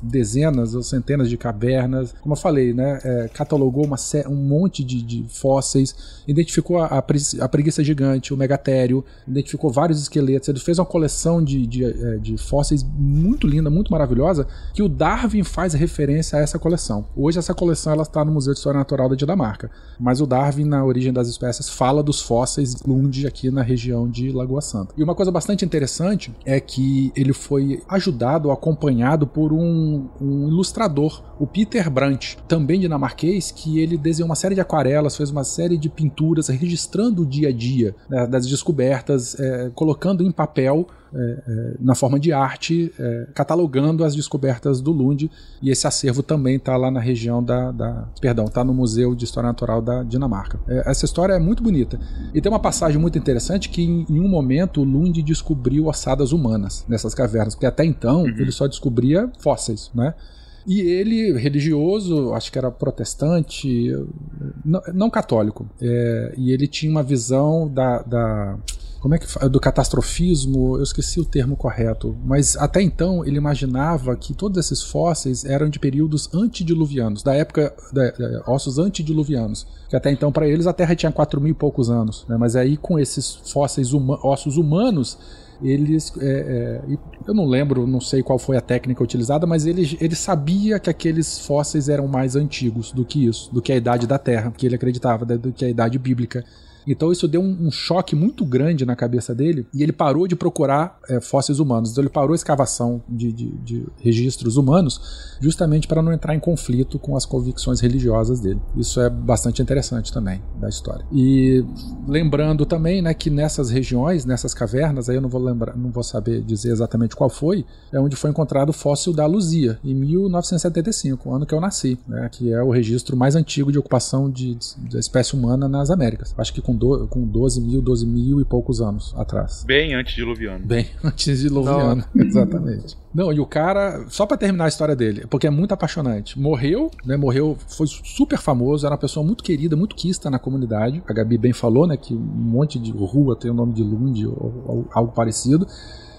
dezenas ou centenas de cavernas. Como eu falei, né, é, catalogou uma, um monte de, fósseis, identificou a, a, a, preguiça gigante, o megatério, identificou vários esqueletos. Ele fez uma coleção de, é, de fósseis muito linda, muito maravilhosa, que o Darwin faz referência a essa coleção. Hoje essa coleção ela está no Museu de História Natural da Dinamarca, mas o Darwin na origem das espécies fala dos fósseis Lund aqui na região de Lagoa Santa. E uma coisa bastante interessante é que ele foi ajudado, acompanhado por um, um ilustrador, o Peter Brandt, também dinamarquês, que ele desenhou uma série de aquarelas, fez uma série de pinturas registrando o dia a dia né, das descobertas, é, colocando em papel é, é, na forma de arte, é, catalogando as descobertas do Lund. E esse acervo também está lá na região da, da Perdão, está no Museu de História Natural da Dinamarca. É, essa história é muito bonita. E tem uma passagem muito interessante que, em, em um momento, o Lund descobriu ossadas humanas nessas cavernas, porque até então uhum. ele só descobria fósseis, né? E ele, religioso, acho que era protestante, não, não católico, é, e ele tinha uma visão da, da como é que do catastrofismo, eu esqueci o termo correto, mas até então ele imaginava que todos esses fósseis eram de períodos antediluvianos, da época da, da, ossos antediluvianos, que até então para eles a Terra tinha 4 mil e poucos anos, né? mas aí com esses fósseis uma, ossos humanos eles é, é, eu não lembro, não sei qual foi a técnica utilizada, mas ele, ele sabia que aqueles fósseis eram mais antigos do que isso, do que a idade da Terra, que ele acreditava, do que a idade bíblica. Então isso deu um, um, choque muito grande na cabeça dele e ele parou de procurar é, fósseis humanos. Então ele parou a escavação de, de, de registros humanos justamente para não entrar em conflito com as convicções religiosas dele. Isso é bastante interessante também da história. E lembrando também né, que nessas regiões, nessas cavernas, aí eu não vou lembrar, não vou saber dizer exatamente qual foi, é onde foi encontrado o fóssil da Luzia, em 1975, o ano que eu nasci, né, que é o registro mais antigo de ocupação de, da espécie humana nas Américas. Acho que com, do, com 12 mil, 12 mil e poucos anos atrás. Bem antes de Luviano. Bem antes de Luviano, exatamente. Não, e o cara, só para terminar a história dele, porque é muito apaixonante. Morreu, né? Morreu, foi super famoso, era uma pessoa muito querida, muito quista na comunidade. A Gabi bem falou, né, que um monte de rua tem o nome de Lund ou, ou algo parecido.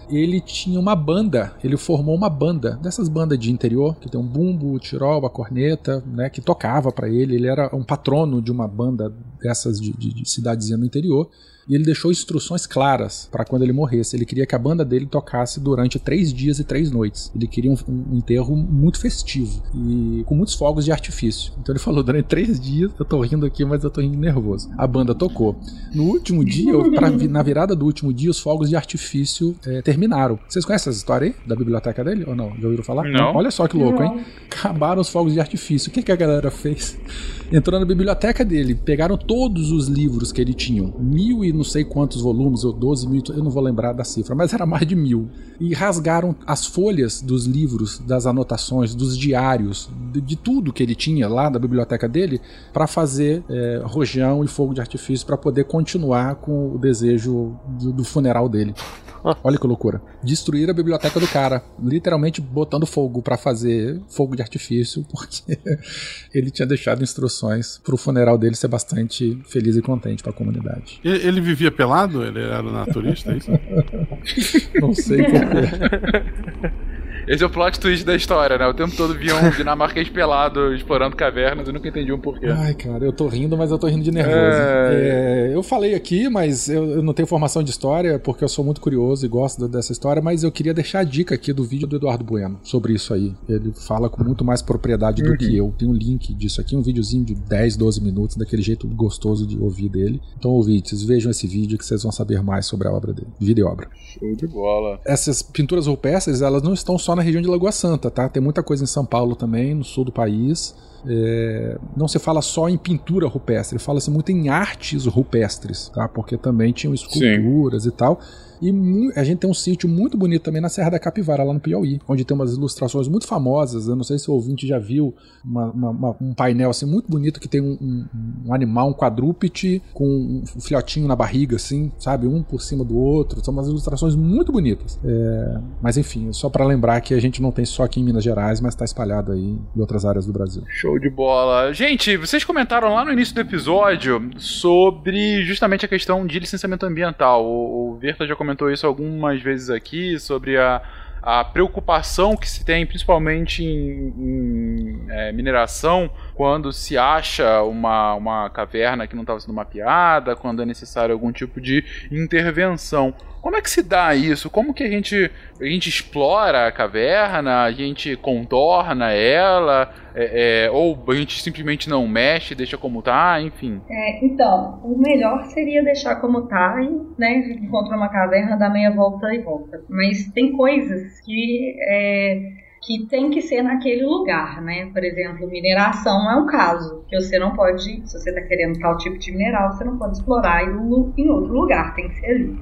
Ele tinha uma banda, ele formou uma banda, dessas bandas de interior, que tem um bumbo, tirol, a corneta, né, que tocava para ele, ele era um patrono de uma banda dessas de, de, de cidadezinha no interior e ele deixou instruções claras para quando ele morresse. Ele queria que a banda dele tocasse durante três dias e três noites. Ele queria um, um enterro muito festivo e com muitos fogos de artifício. Então ele falou: durante três dias, eu tô rindo aqui, mas eu tô rindo nervoso. A banda tocou. No último dia, pra, na virada do último dia, os fogos de artifício é, terminaram. Vocês conhecem essa história aí da biblioteca dele ou não? Já ouviram falar? Não. Olha só que louco, hein? Acabaram os fogos de artifício. O que, que a galera fez? Entrou na biblioteca dele, pegaram todos os livros que ele tinha, mil e não sei quantos volumes, ou doze mil, eu não vou lembrar da cifra, mas era mais de mil. E rasgaram as folhas dos livros, das anotações, dos diários, de, de tudo que ele tinha lá da biblioteca dele, para fazer é, rojão e fogo de artifício, para poder continuar com o desejo do, do funeral dele. Olha que loucura. Destruir a biblioteca do cara, literalmente botando fogo pra fazer fogo de artifício, porque ele tinha deixado instruções pro funeral dele ser bastante feliz e contente pra comunidade. Ele, ele vivia pelado? Ele era naturista, é isso? Não sei porquê. Esse é o plot twist da história, né? O tempo todo via um dinamarquês pelado explorando cavernas e nunca entendi um porquê. Ai, cara, eu tô rindo, mas eu tô rindo de nervoso. É. É, eu falei aqui, mas eu, eu não tenho formação de história, porque eu sou muito curioso e gosto dessa história, mas eu queria deixar a dica aqui do vídeo do Eduardo Bueno sobre isso aí. Ele fala com muito mais propriedade do que eu. Tem um link disso aqui, um videozinho de 10, 12 minutos, daquele jeito gostoso de ouvir dele. Então, ouvintes, vejam esse vídeo que vocês vão saber mais sobre a obra dele. Vida e obra. Show de bola. Essas pinturas rupestres, elas não estão só na região de Lagoa Santa, tá? Tem muita coisa em São Paulo também, no sul do país. É, não se fala só em pintura rupestre, fala-se muito em artes rupestres, tá? Porque também tinham esculturas e tal. E a gente tem um sítio muito bonito também na Serra da Capivara, lá no Piauí, onde tem umas ilustrações muito famosas. Eu não sei se o ouvinte já viu uma- uma- um painel assim muito bonito que tem um, um- um animal, um quadrúpede, com um filhotinho na barriga, assim, sabe? Um por cima do outro. São umas ilustrações muito bonitas. É, mas enfim, só para lembrar que a gente não tem só aqui em Minas Gerais, mas está espalhado aí em outras áreas do Brasil. Show de bola. Gente, vocês comentaram lá no início do episódio sobre justamente a questão de licenciamento ambiental. O, o Verta já comentou isso algumas vezes aqui, sobre a, a preocupação que se tem, principalmente em, em, é, mineração, quando se acha uma, uma caverna que não estava sendo mapeada, quando é necessário algum tipo de intervenção. Como é que se dá isso? Como que a gente, a gente explora a caverna, a gente contorna ela, é, é, ou a gente simplesmente não mexe, deixa como tá, enfim. É, então, o melhor seria deixar como tá e, né, encontra uma caverna, dá meia volta e volta. Mas tem coisas que é, que tem que ser naquele lugar, né? Por exemplo, mineração é um caso que você não pode, se você está querendo tal tipo de mineral, você não pode explorar em outro lugar, tem que ser ali.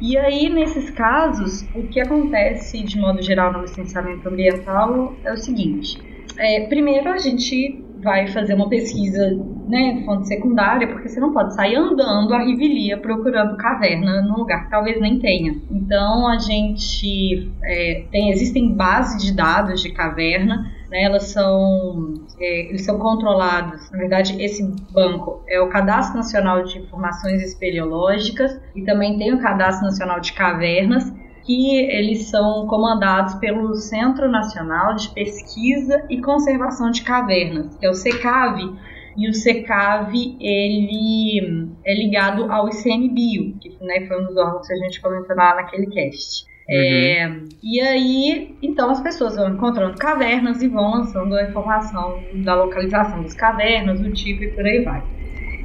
E aí, nesses casos, o que acontece de modo geral no licenciamento ambiental é o seguinte: é, primeiro a gente vai fazer uma pesquisa, né, fonte secundária, porque você não pode sair andando a rivelia procurando caverna num lugar que talvez nem tenha. Então a gente é, tem, existem bases de dados de caverna, né, elas são, é, eles são controlados. Na verdade, esse banco é o Cadastro Nacional de Informações Espeleológicas e também tem o Cadastro Nacional de Cavernas que eles são comandados pelo Centro Nacional de Pesquisa e Conservação de Cavernas, que é o CECAV, e o CECAV ele é ligado ao ICMBio, que né, foi um dos órgãos que a gente comentou lá naquele cast. É, e aí, então as pessoas vão encontrando cavernas e vão lançando a informação da localização das cavernas, do tipo e por aí vai.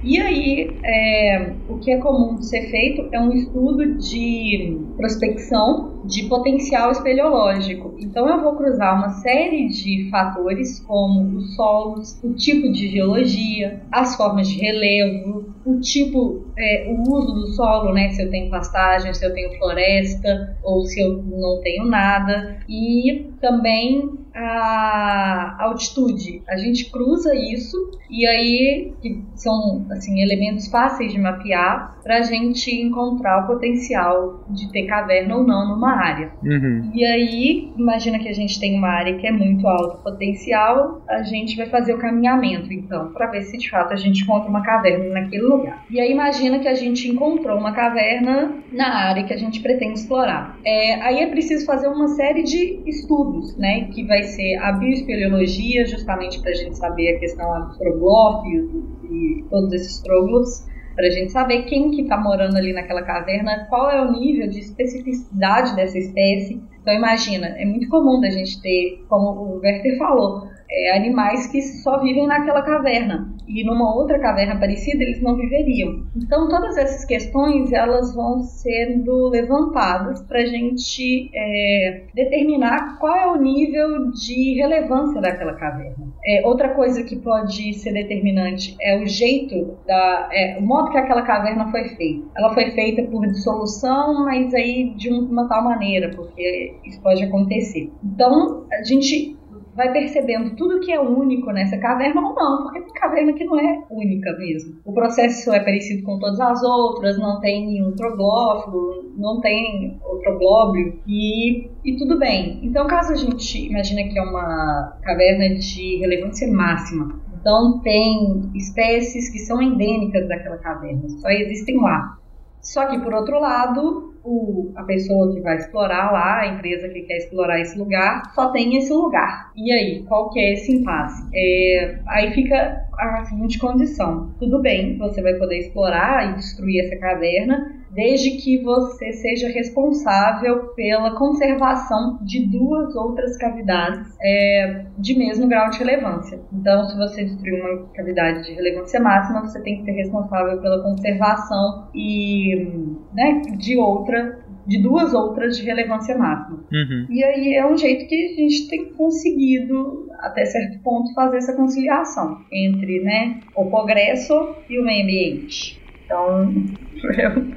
E aí, é, o que é comum ser feito é um estudo de prospecção de potencial espeleológico. Então, eu vou cruzar uma série de fatores, como os solos, o tipo de geologia, as formas de relevo, o tipo, é, o uso do solo, né? Se eu tenho pastagem, se eu tenho floresta, ou se eu não tenho nada. E também a altitude. A gente cruza isso e aí que são assim elementos fáceis de mapear para a gente encontrar o potencial de ter caverna ou não numa área. Uhum. E aí, imagina que a gente tem uma área que é muito alto potencial, a gente vai fazer o caminhamento, então, para ver se de fato a gente encontra uma caverna naquele lugar. E aí, imagina que a gente encontrou uma caverna na área que a gente pretende explorar. É, aí é preciso fazer uma série de estudos, né, que vai ser a bioespeleologia, justamente para a gente saber a questão dos troglófios e todos esses tróglofos para a gente saber quem que está morando ali naquela caverna, qual é o nível de especificidade dessa espécie. Então imagina, é muito comum da gente ter, como o Werther falou, é, animais que só vivem naquela caverna e numa outra caverna parecida eles não viveriam. Então todas essas questões elas vão sendo levantadas para a gente é, determinar qual é o nível de relevância daquela caverna. É, outra coisa que pode ser determinante é o jeito da, é, o modo que aquela caverna foi feita. Ela foi feita por dissolução, mas aí de uma tal maneira, porque isso pode acontecer. Então a gente vai percebendo tudo que é único nessa caverna ou não, porque tem caverna que não é única mesmo. O processo é parecido com todas as outras, não tem nenhum troglófilo, não tem outro glóbio e, e tudo bem. Então, caso a gente imagine que é uma caverna de relevância máxima, então tem espécies que são endêmicas daquela caverna, só existem lá. Só que, por outro lado, o, a pessoa que vai explorar lá, a empresa que quer explorar esse lugar, só tem esse lugar. E aí, qual que é esse impasse? É, aí fica a seguinte condição: tudo bem, você vai poder explorar e destruir essa caverna, desde que você seja responsável pela conservação de duas outras cavidades é, de mesmo grau de relevância. Então, se você destruir uma cavidade de relevância máxima, você tem que ser responsável pela conservação e né, de outra de duas outras de relevância máxima. Uhum. E aí é um jeito que a gente tem conseguido, até certo ponto, fazer essa conciliação entre né, o progresso e o meio ambiente. Então,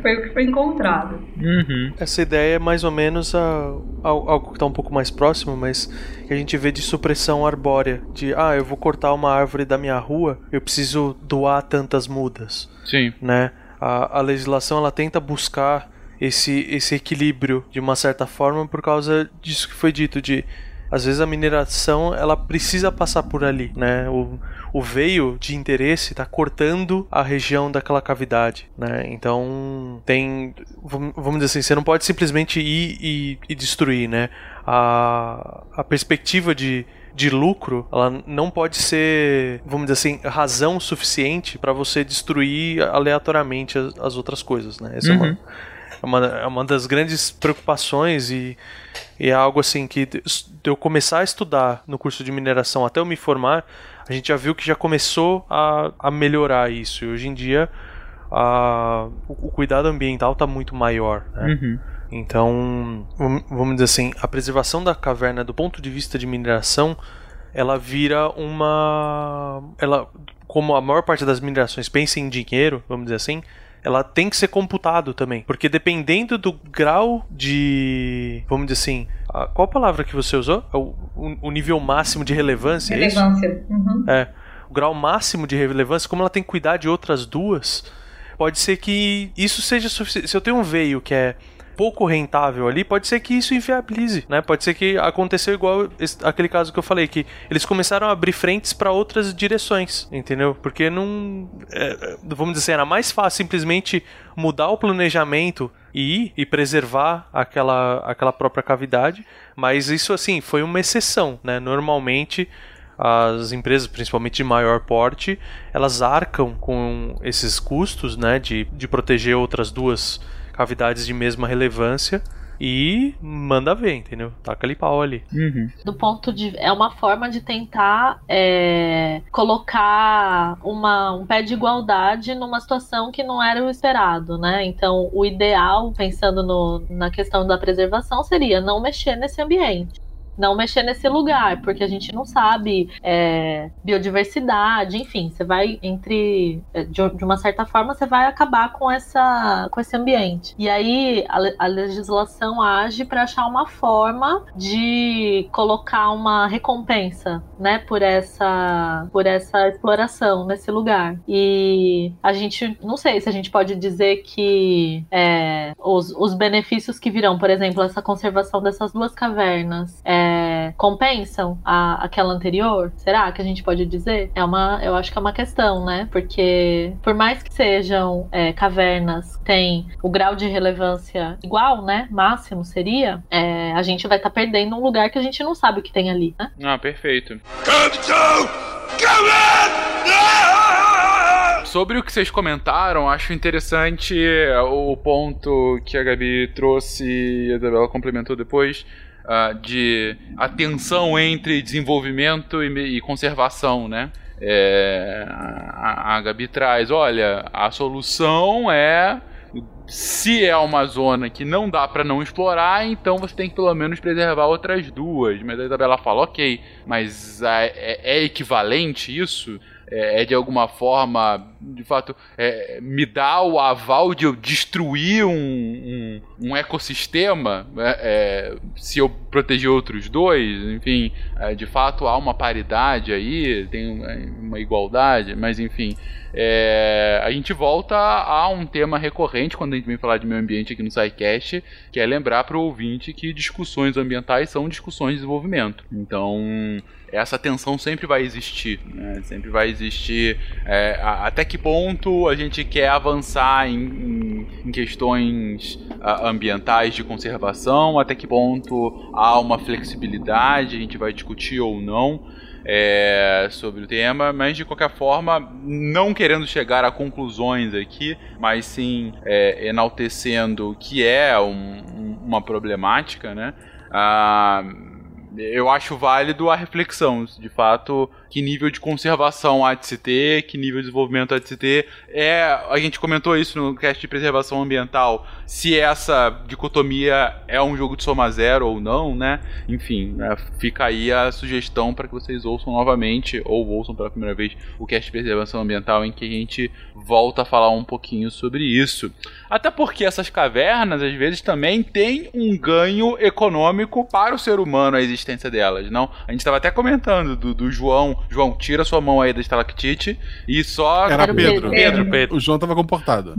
foi o que foi encontrado. Uhum. Essa ideia é mais ou menos a, a- algo que está um pouco mais próximo, mas que a gente vê de supressão arbórea. De, ah, eu vou cortar uma árvore da minha rua, eu preciso doar tantas mudas, Sim. né? A, a legislação, ela tenta buscar esse, esse equilíbrio de uma certa forma por causa disso que foi dito, de... Às vezes a mineração, ela precisa passar por ali, né? O, o veio de interesse está cortando a região daquela cavidade, né? Então tem, vamos dizer assim, você não pode simplesmente ir e, e destruir, né? A, a perspectiva de, de lucro, ela não pode ser, vamos dizer assim, razão suficiente para você destruir aleatoriamente as, as outras coisas, né? Essa é uma, Uhum. é uma, é uma das grandes preocupações e, e é algo assim que de eu começar a estudar no curso de mineração até eu me formar, a gente já viu que já começou a, a melhorar isso. E hoje em dia a, o, o cuidado ambiental está muito maior. Né? Uhum. Então, vam- vamos dizer assim, a preservação da caverna do ponto de vista de mineração, ela vira uma. Ela, como a maior parte das minerações pensa em dinheiro, vamos dizer assim, ela tem que ser computado também. Porque dependendo do grau de. Vamos dizer assim. A- qual a palavra que você usou? É O, o- o nível máximo de relevância, é isso? Relevância. Uhum. É. O grau máximo de relevância, como ela tem que cuidar de outras duas, pode ser que isso seja suficiente. Se eu tenho um veio que é pouco rentável ali, pode ser que isso inviabilize, né? Pode ser que aconteceu igual esse- aquele caso que eu falei, que eles começaram a abrir frentes para outras direções, entendeu? Porque não. é, é, vamos dizer assim, era mais fácil simplesmente mudar o planejamento e e preservar aquela, aquela própria cavidade, mas isso assim foi uma exceção, né? Normalmente as empresas, principalmente de maior porte, elas arcam com esses custos, né, de, de proteger outras duas cavidades de mesma relevância e manda ver, entendeu? Taca ali pau ali. Uhum. do ponto de é uma forma de tentar é, colocar uma, um pé de igualdade numa situação que não era o esperado, né? Então, o ideal, pensando no- na questão da preservação, seria não mexer nesse ambiente. Não mexer nesse lugar, porque a gente não sabe é, biodiversidade, enfim, você vai entre. é, De, uma certa forma, você vai acabar com, essa, com esse ambiente. E aí a, a legislação age para achar uma forma de colocar uma recompensa, né, por essa, por essa exploração nesse lugar. E a gente, não sei se a gente pode dizer que é, os, os benefícios que virão, por exemplo, essa conservação dessas duas cavernas, é, compensam a, aquela anterior? Será que a gente pode dizer? É uma, eu acho que é uma questão, né? Porque por mais que sejam é, cavernas, tem o grau de relevância igual, né? Máximo seria, é, a gente vai estar perdendo um lugar que a gente não sabe o que tem ali, né? Ah, perfeito. Sobre o que vocês comentaram, acho interessante o ponto que a Gabi trouxe e a Isabela complementou depois uh, de atenção entre desenvolvimento e, e conservação, né? É, a, a Gabi traz, olha, a solução é se é uma zona que não dá para não explorar, então você tem que pelo menos preservar outras duas. Mas a Isabela fala, ok, mas é, é equivalente isso? É, é, de alguma forma, de fato, é, me dá o aval de eu destruir um, um, um ecossistema é, é se eu proteger outros dois. Enfim, é, de fato há uma paridade aí, tem uma igualdade, mas enfim. É, a gente volta a um tema recorrente quando a gente vem falar de meio ambiente aqui no SciCast, que é lembrar para o ouvinte que discussões ambientais são discussões de desenvolvimento. Então, essa tensão sempre vai existir, né? sempre vai existir. É, até que ponto a gente quer avançar em, em, em questões uh, ambientais de conservação, até que ponto há uma flexibilidade, a gente vai discutir ou não. É, sobre o tema, mas de qualquer forma, não querendo chegar a conclusões aqui, mas sim é, enaltecendo o que é um, uma problemática, né? Ah, eu acho válido a reflexão, de fato, que nível de conservação há de se ter, que nível de desenvolvimento há de se ter. É, a gente comentou isso no cast de preservação ambiental, se essa dicotomia é um jogo de soma zero ou não, né? Enfim, né, fica aí a sugestão para que vocês ouçam novamente, ou ouçam pela primeira vez, o cast de preservação ambiental, em que a gente volta a falar um pouquinho sobre isso. Até porque essas cavernas, às vezes, também têm um ganho econômico para o ser humano a existência delas, não? A gente estava até comentando do, do João João, tira sua mão aí da estalactite e só. Era Pedro. Pedro, Pedro. O João tava comportado.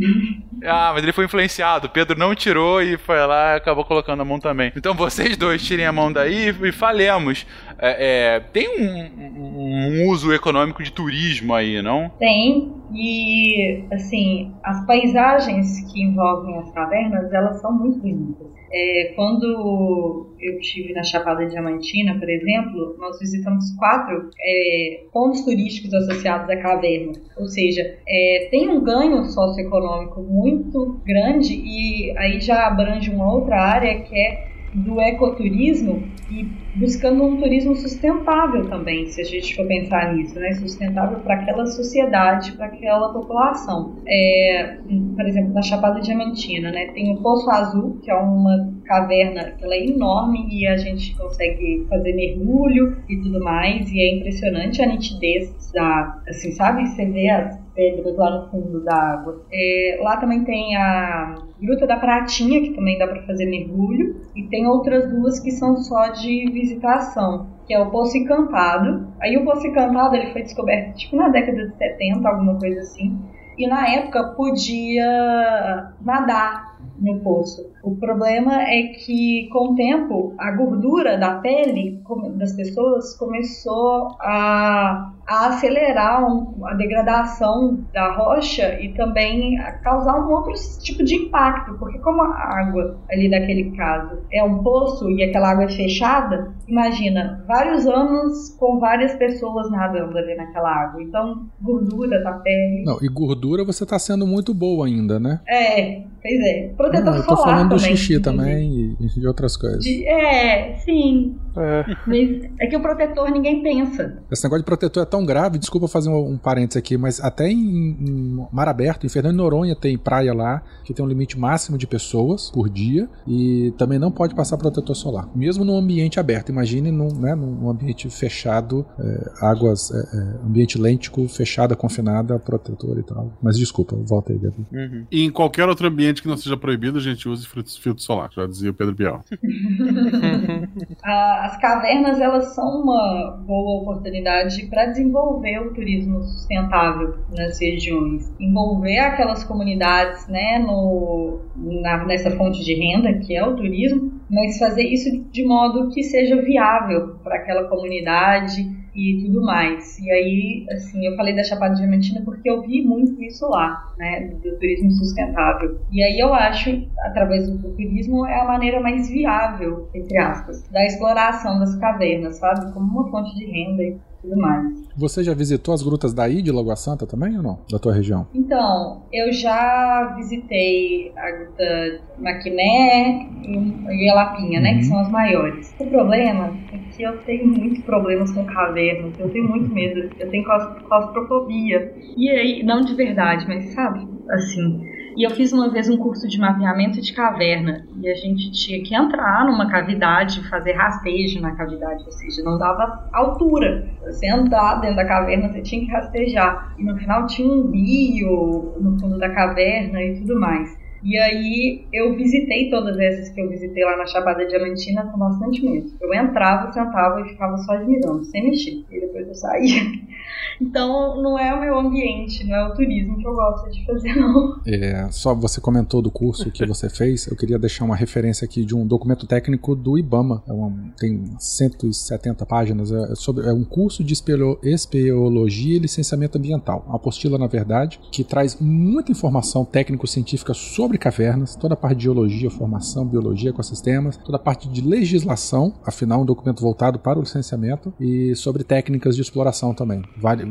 ah, mas ele foi influenciado. Pedro não tirou e foi lá e acabou colocando a mão também. Então vocês dois tirem a mão daí e falemos. É, é, tem um, um, uso econômico de turismo aí, não? Tem. E, assim, as paisagens que envolvem as cavernas, elas são muito bonitas. É, quando eu estive na Chapada Diamantina, por exemplo, nós visitamos quatro é, pontos turísticos associados à caverna. Ou seja, é, tem um ganho socioeconômico muito grande e aí já abrange uma outra área que é do ecoturismo e buscando um turismo sustentável também, se a gente for pensar nisso, né? Sustentável para aquela sociedade, para aquela população. É, por exemplo, na Chapada Diamantina, né? Tem o Poço Azul, que é uma caverna que é enorme e a gente consegue fazer mergulho e tudo mais, e é impressionante a nitidez da, assim, sabe? Você vê as pedras lá no fundo da água. É, lá também tem a Gruta da Pratinha, que também dá para fazer mergulho, e tem outras duas que são só de visitação, que é o Poço Encantado. Aí o Poço Encantado ele foi descoberto tipo na década de 70, alguma coisa assim, e na época podia nadar no poço. O problema é que, com o tempo, a gordura da pele das pessoas começou a, a acelerar um, a degradação da rocha e também a causar um outro tipo de impacto, porque como a água ali daquele caso é um poço e aquela água é fechada, imagina vários anos com várias pessoas nadando ali naquela água. Então, gordura da pele. Não, e gordura você está sendo muito boa ainda, né? É, pois é. Protetor Não, solar do xixi também e de outras coisas. De, é, sim. É. Mas é que o protetor ninguém pensa. Esse negócio de protetor é tão grave, desculpa fazer um, um parênteses aqui, mas até em, em Mar Aberto, em Fernando de Noronha, tem praia lá que tem um limite máximo de pessoas por dia e também não pode passar protetor solar. Mesmo num ambiente aberto, imagine num, né, num ambiente fechado, é, águas, é, é, ambiente lêntico, fechada, confinada, protetor e tal. Mas desculpa, volta aí, Gabi. Uhum. E em qualquer outro ambiente que não seja proibido, a gente use filtro solar, já dizia o Pedro Bial. As cavernas, elas são uma boa oportunidade para desenvolver o turismo sustentável nas regiões. Envolver aquelas comunidades né, no, na, nessa fonte de renda, que é o turismo, mas fazer isso de modo que seja viável para aquela comunidade e tudo mais. E aí, assim, eu falei da Chapada Diamantina porque eu vi muito isso lá, né, do turismo sustentável. E aí eu acho, através do turismo, é a maneira mais viável, entre aspas, da exploração das cavernas, sabe? Como uma fonte de renda tudo mais. Você já visitou as grutas daí de Lagoa Santa também ou não? Da tua região? Então, eu já visitei a gruta Maquiné e a Lapinha, né? Que são as maiores. O problema é que eu tenho muitos problemas com cavernas. Eu tenho muito medo. Eu tenho claustrofobia. E aí, não de verdade, mas sabe? Assim, e eu fiz uma vez um curso de mapeamento de caverna. E a gente tinha que entrar numa cavidade, fazer rastejo na cavidade, ou seja, não dava altura. Você andar dentro da caverna, você tinha que rastejar. E no final tinha um rio no fundo da caverna e tudo mais. E aí eu visitei todas essas que eu visitei lá na Chapada Diamantina com bastante medo. Eu entrava, sentava e ficava só admirando, sem mexer. E depois eu saía. Então não é o meu ambiente, não é o turismo que eu gosto de fazer, não. É, só você comentou do curso que você fez, eu queria deixar uma referência aqui de um documento técnico do IBAMA. É um, tem 170 páginas. É, sobre, é um curso de espeleologia e licenciamento ambiental. Uma apostila, na verdade, que traz muita informação técnico-científica sobre cavernas, toda a parte de geologia, formação, biologia, ecossistemas, toda a parte de legislação, afinal, um documento voltado para o licenciamento, e sobre técnicas de exploração também.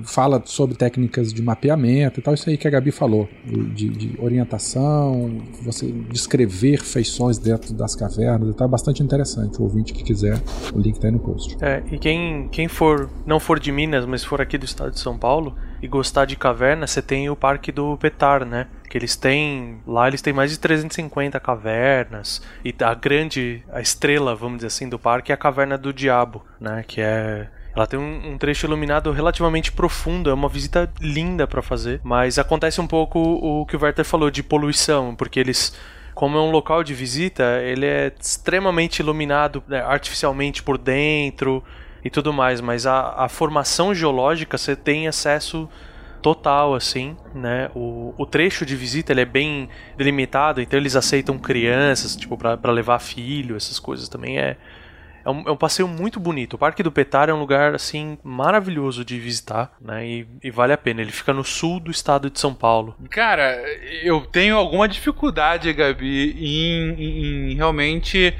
Fala sobre técnicas de mapeamento e tal, isso aí que a Gabi falou, de, de orientação, você descrever feições dentro das cavernas e tal, é bastante interessante. O ouvinte que quiser, o link tá aí no post. É, e quem, quem for, não for de Minas, mas for aqui do estado de São Paulo e gostar de caverna, você tem o Parque do Petar, né? Que eles têm. Lá eles têm mais de 350 cavernas. E a grande, a estrela, vamos dizer assim, do parque é a Caverna do Diabo, né? Que é ela tem um, um, trecho iluminado relativamente profundo, é uma visita linda para fazer, mas acontece um pouco o que o Werther falou de poluição, porque eles como é um local de visita, ele é extremamente iluminado né, artificialmente por dentro e tudo mais, mas a, a formação geológica você tem acesso total, assim, né? O, o trecho de visita ele é bem delimitado, então eles aceitam crianças, tipo, para levar filho, essas coisas também é, é um, é um, passeio muito bonito. O Parque do Petar é um lugar assim maravilhoso de visitar, né? E, e, vale a pena. Ele fica no sul do estado de São Paulo. Cara, eu tenho alguma dificuldade, Gabi, em, em realmente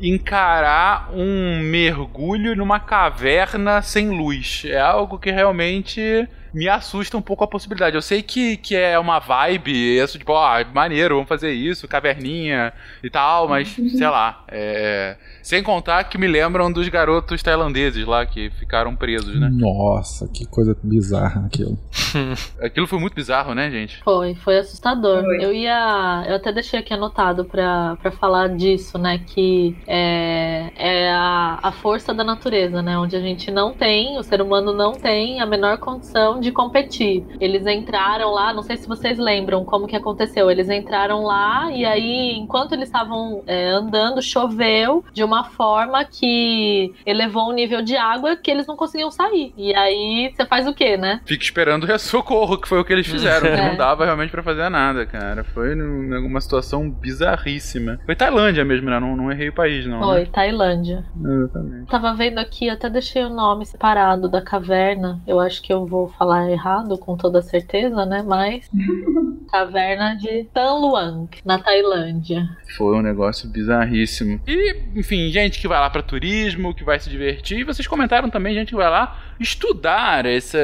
encarar um mergulho numa caverna sem luz. É algo que realmente me assusta um pouco a possibilidade. Eu sei que, que é uma vibe, isso, tipo, ó, maneiro, vamos fazer isso, caverninha e tal, mas sei lá. É... Sem contar que me lembram dos garotos tailandeses lá que ficaram presos, né? Nossa, que coisa bizarra aquilo. aquilo foi muito bizarro, né, gente? Foi, foi assustador. Foi. Eu ia. Eu até deixei aqui anotado pra, pra falar disso, né? Que é, é a, a força da natureza, né? Onde a gente não tem, o ser humano não tem a menor condição de competir. Eles entraram lá, não sei se vocês lembram como que aconteceu. Eles entraram lá e aí, enquanto eles estavam é, andando, choveu de uma uma forma que elevou o nível de água que eles não conseguiam sair. E aí você faz o quê, né? Fica esperando o socorro, que foi o que eles fizeram. é. Não dava realmente para fazer nada, cara. Foi numa situação bizarríssima. Foi Tailândia mesmo, né? Não, não errei o país, não. Foi, né? Tailândia. Exatamente. Tava vendo aqui, até deixei o nome separado da caverna. Eu acho que eu vou falar errado, com toda certeza, né? Mas. caverna de Tan Luang, na Tailândia. Foi um negócio bizarríssimo. E, enfim, gente que vai lá para turismo, que vai se divertir. E vocês comentaram também, gente que vai lá estudar essa,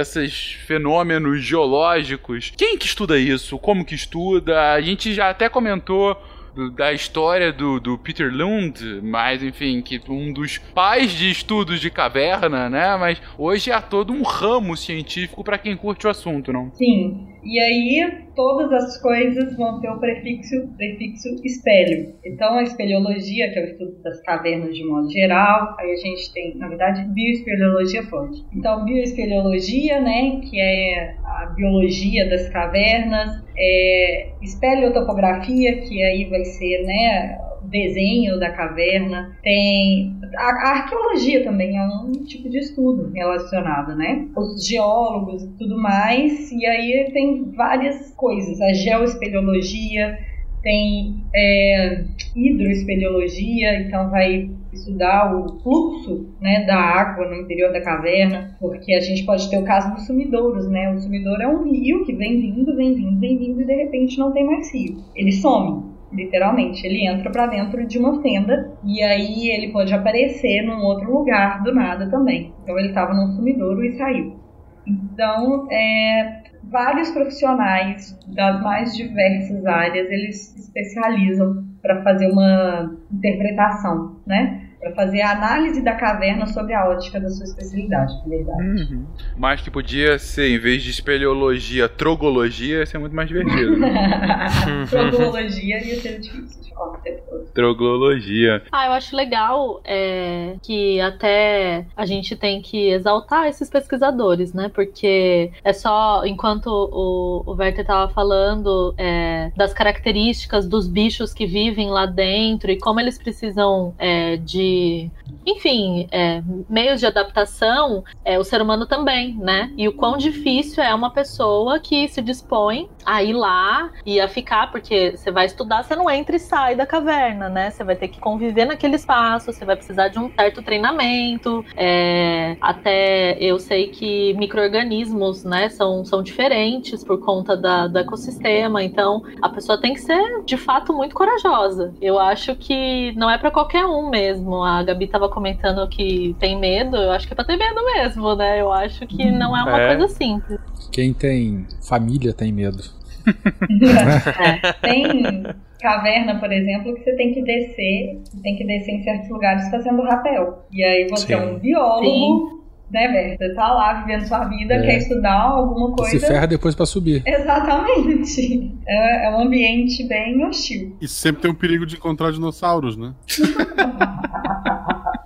esses fenômenos geológicos. Quem que estuda isso? Como que estuda? A gente já até comentou da história do, do Peter Lund, mas enfim, que um dos pais de estudos de caverna, né? Mas hoje há todo um ramo científico para quem curte o assunto, não? Sim. E aí todas as coisas vão ter o prefixo, prefixo espelho. Então a espeleologia, que é o estudo das cavernas de modo geral, aí a gente tem, na verdade, bioespeleologia pode. Então bioespeleologia, né, que é a biologia das cavernas, é, espeleotopografia, que aí vai ser, né, desenho da caverna, tem a, a, arqueologia também é um tipo de estudo relacionado, né? Os geólogos e tudo mais, e aí tem várias coisas, a geoespeleologia, tem é, hidroespeleologia, então vai estudar o fluxo né, da água no interior da caverna, porque a gente pode ter o caso dos sumidouros, né? O sumidouro é um rio que vem vindo, vem vindo, vem vindo e de repente não tem mais rio. Ele some literalmente. Ele entra para dentro de uma fenda e aí ele pode aparecer num outro lugar do nada também. Então ele estava no sumidouro e saiu. Então, é, vários profissionais das mais diversas áreas, eles se especializam para fazer uma interpretação, né? Para fazer a análise da caverna sobre a ótica da sua especialidade, na verdade. Uhum. Mas que podia ser, em vez de espeleologia, trogologia, ia ser muito mais divertido. Trogologia ia ser difícil de falar o tempo todo. Troglologia. Ah, eu acho legal é, que até a gente tem que exaltar esses pesquisadores, né? Porque é só, enquanto o, o Werther estava falando é, das características dos bichos que vivem lá dentro e como eles precisam é, de enfim, é, meios de adaptação, é, o ser humano também, né? E o quão difícil é uma pessoa que se dispõe a ir lá e a ficar, porque você vai estudar, você não entra e sai da caverna, né? Você vai ter que conviver naquele espaço, você vai precisar de um certo treinamento. É, até eu sei que micro-organismos, né, são, são diferentes por conta da, do ecossistema, então a pessoa tem que ser de fato muito corajosa. Eu acho que não é para qualquer um mesmo. A Gabi tava comentando que tem medo, eu acho que é pra ter medo mesmo, né? Eu acho que não é uma É. coisa simples. Quem tem família tem medo. É. Tem caverna, por exemplo, que você tem que descer, você tem que descer em certos lugares fazendo rapel. E aí você é Sim. um biólogo, né, Berta? Você tá lá vivendo sua vida, É. quer estudar alguma Se coisa. ferra depois pra subir. Exatamente. É, é um ambiente bem hostil. E sempre tem um perigo de encontrar dinossauros, né?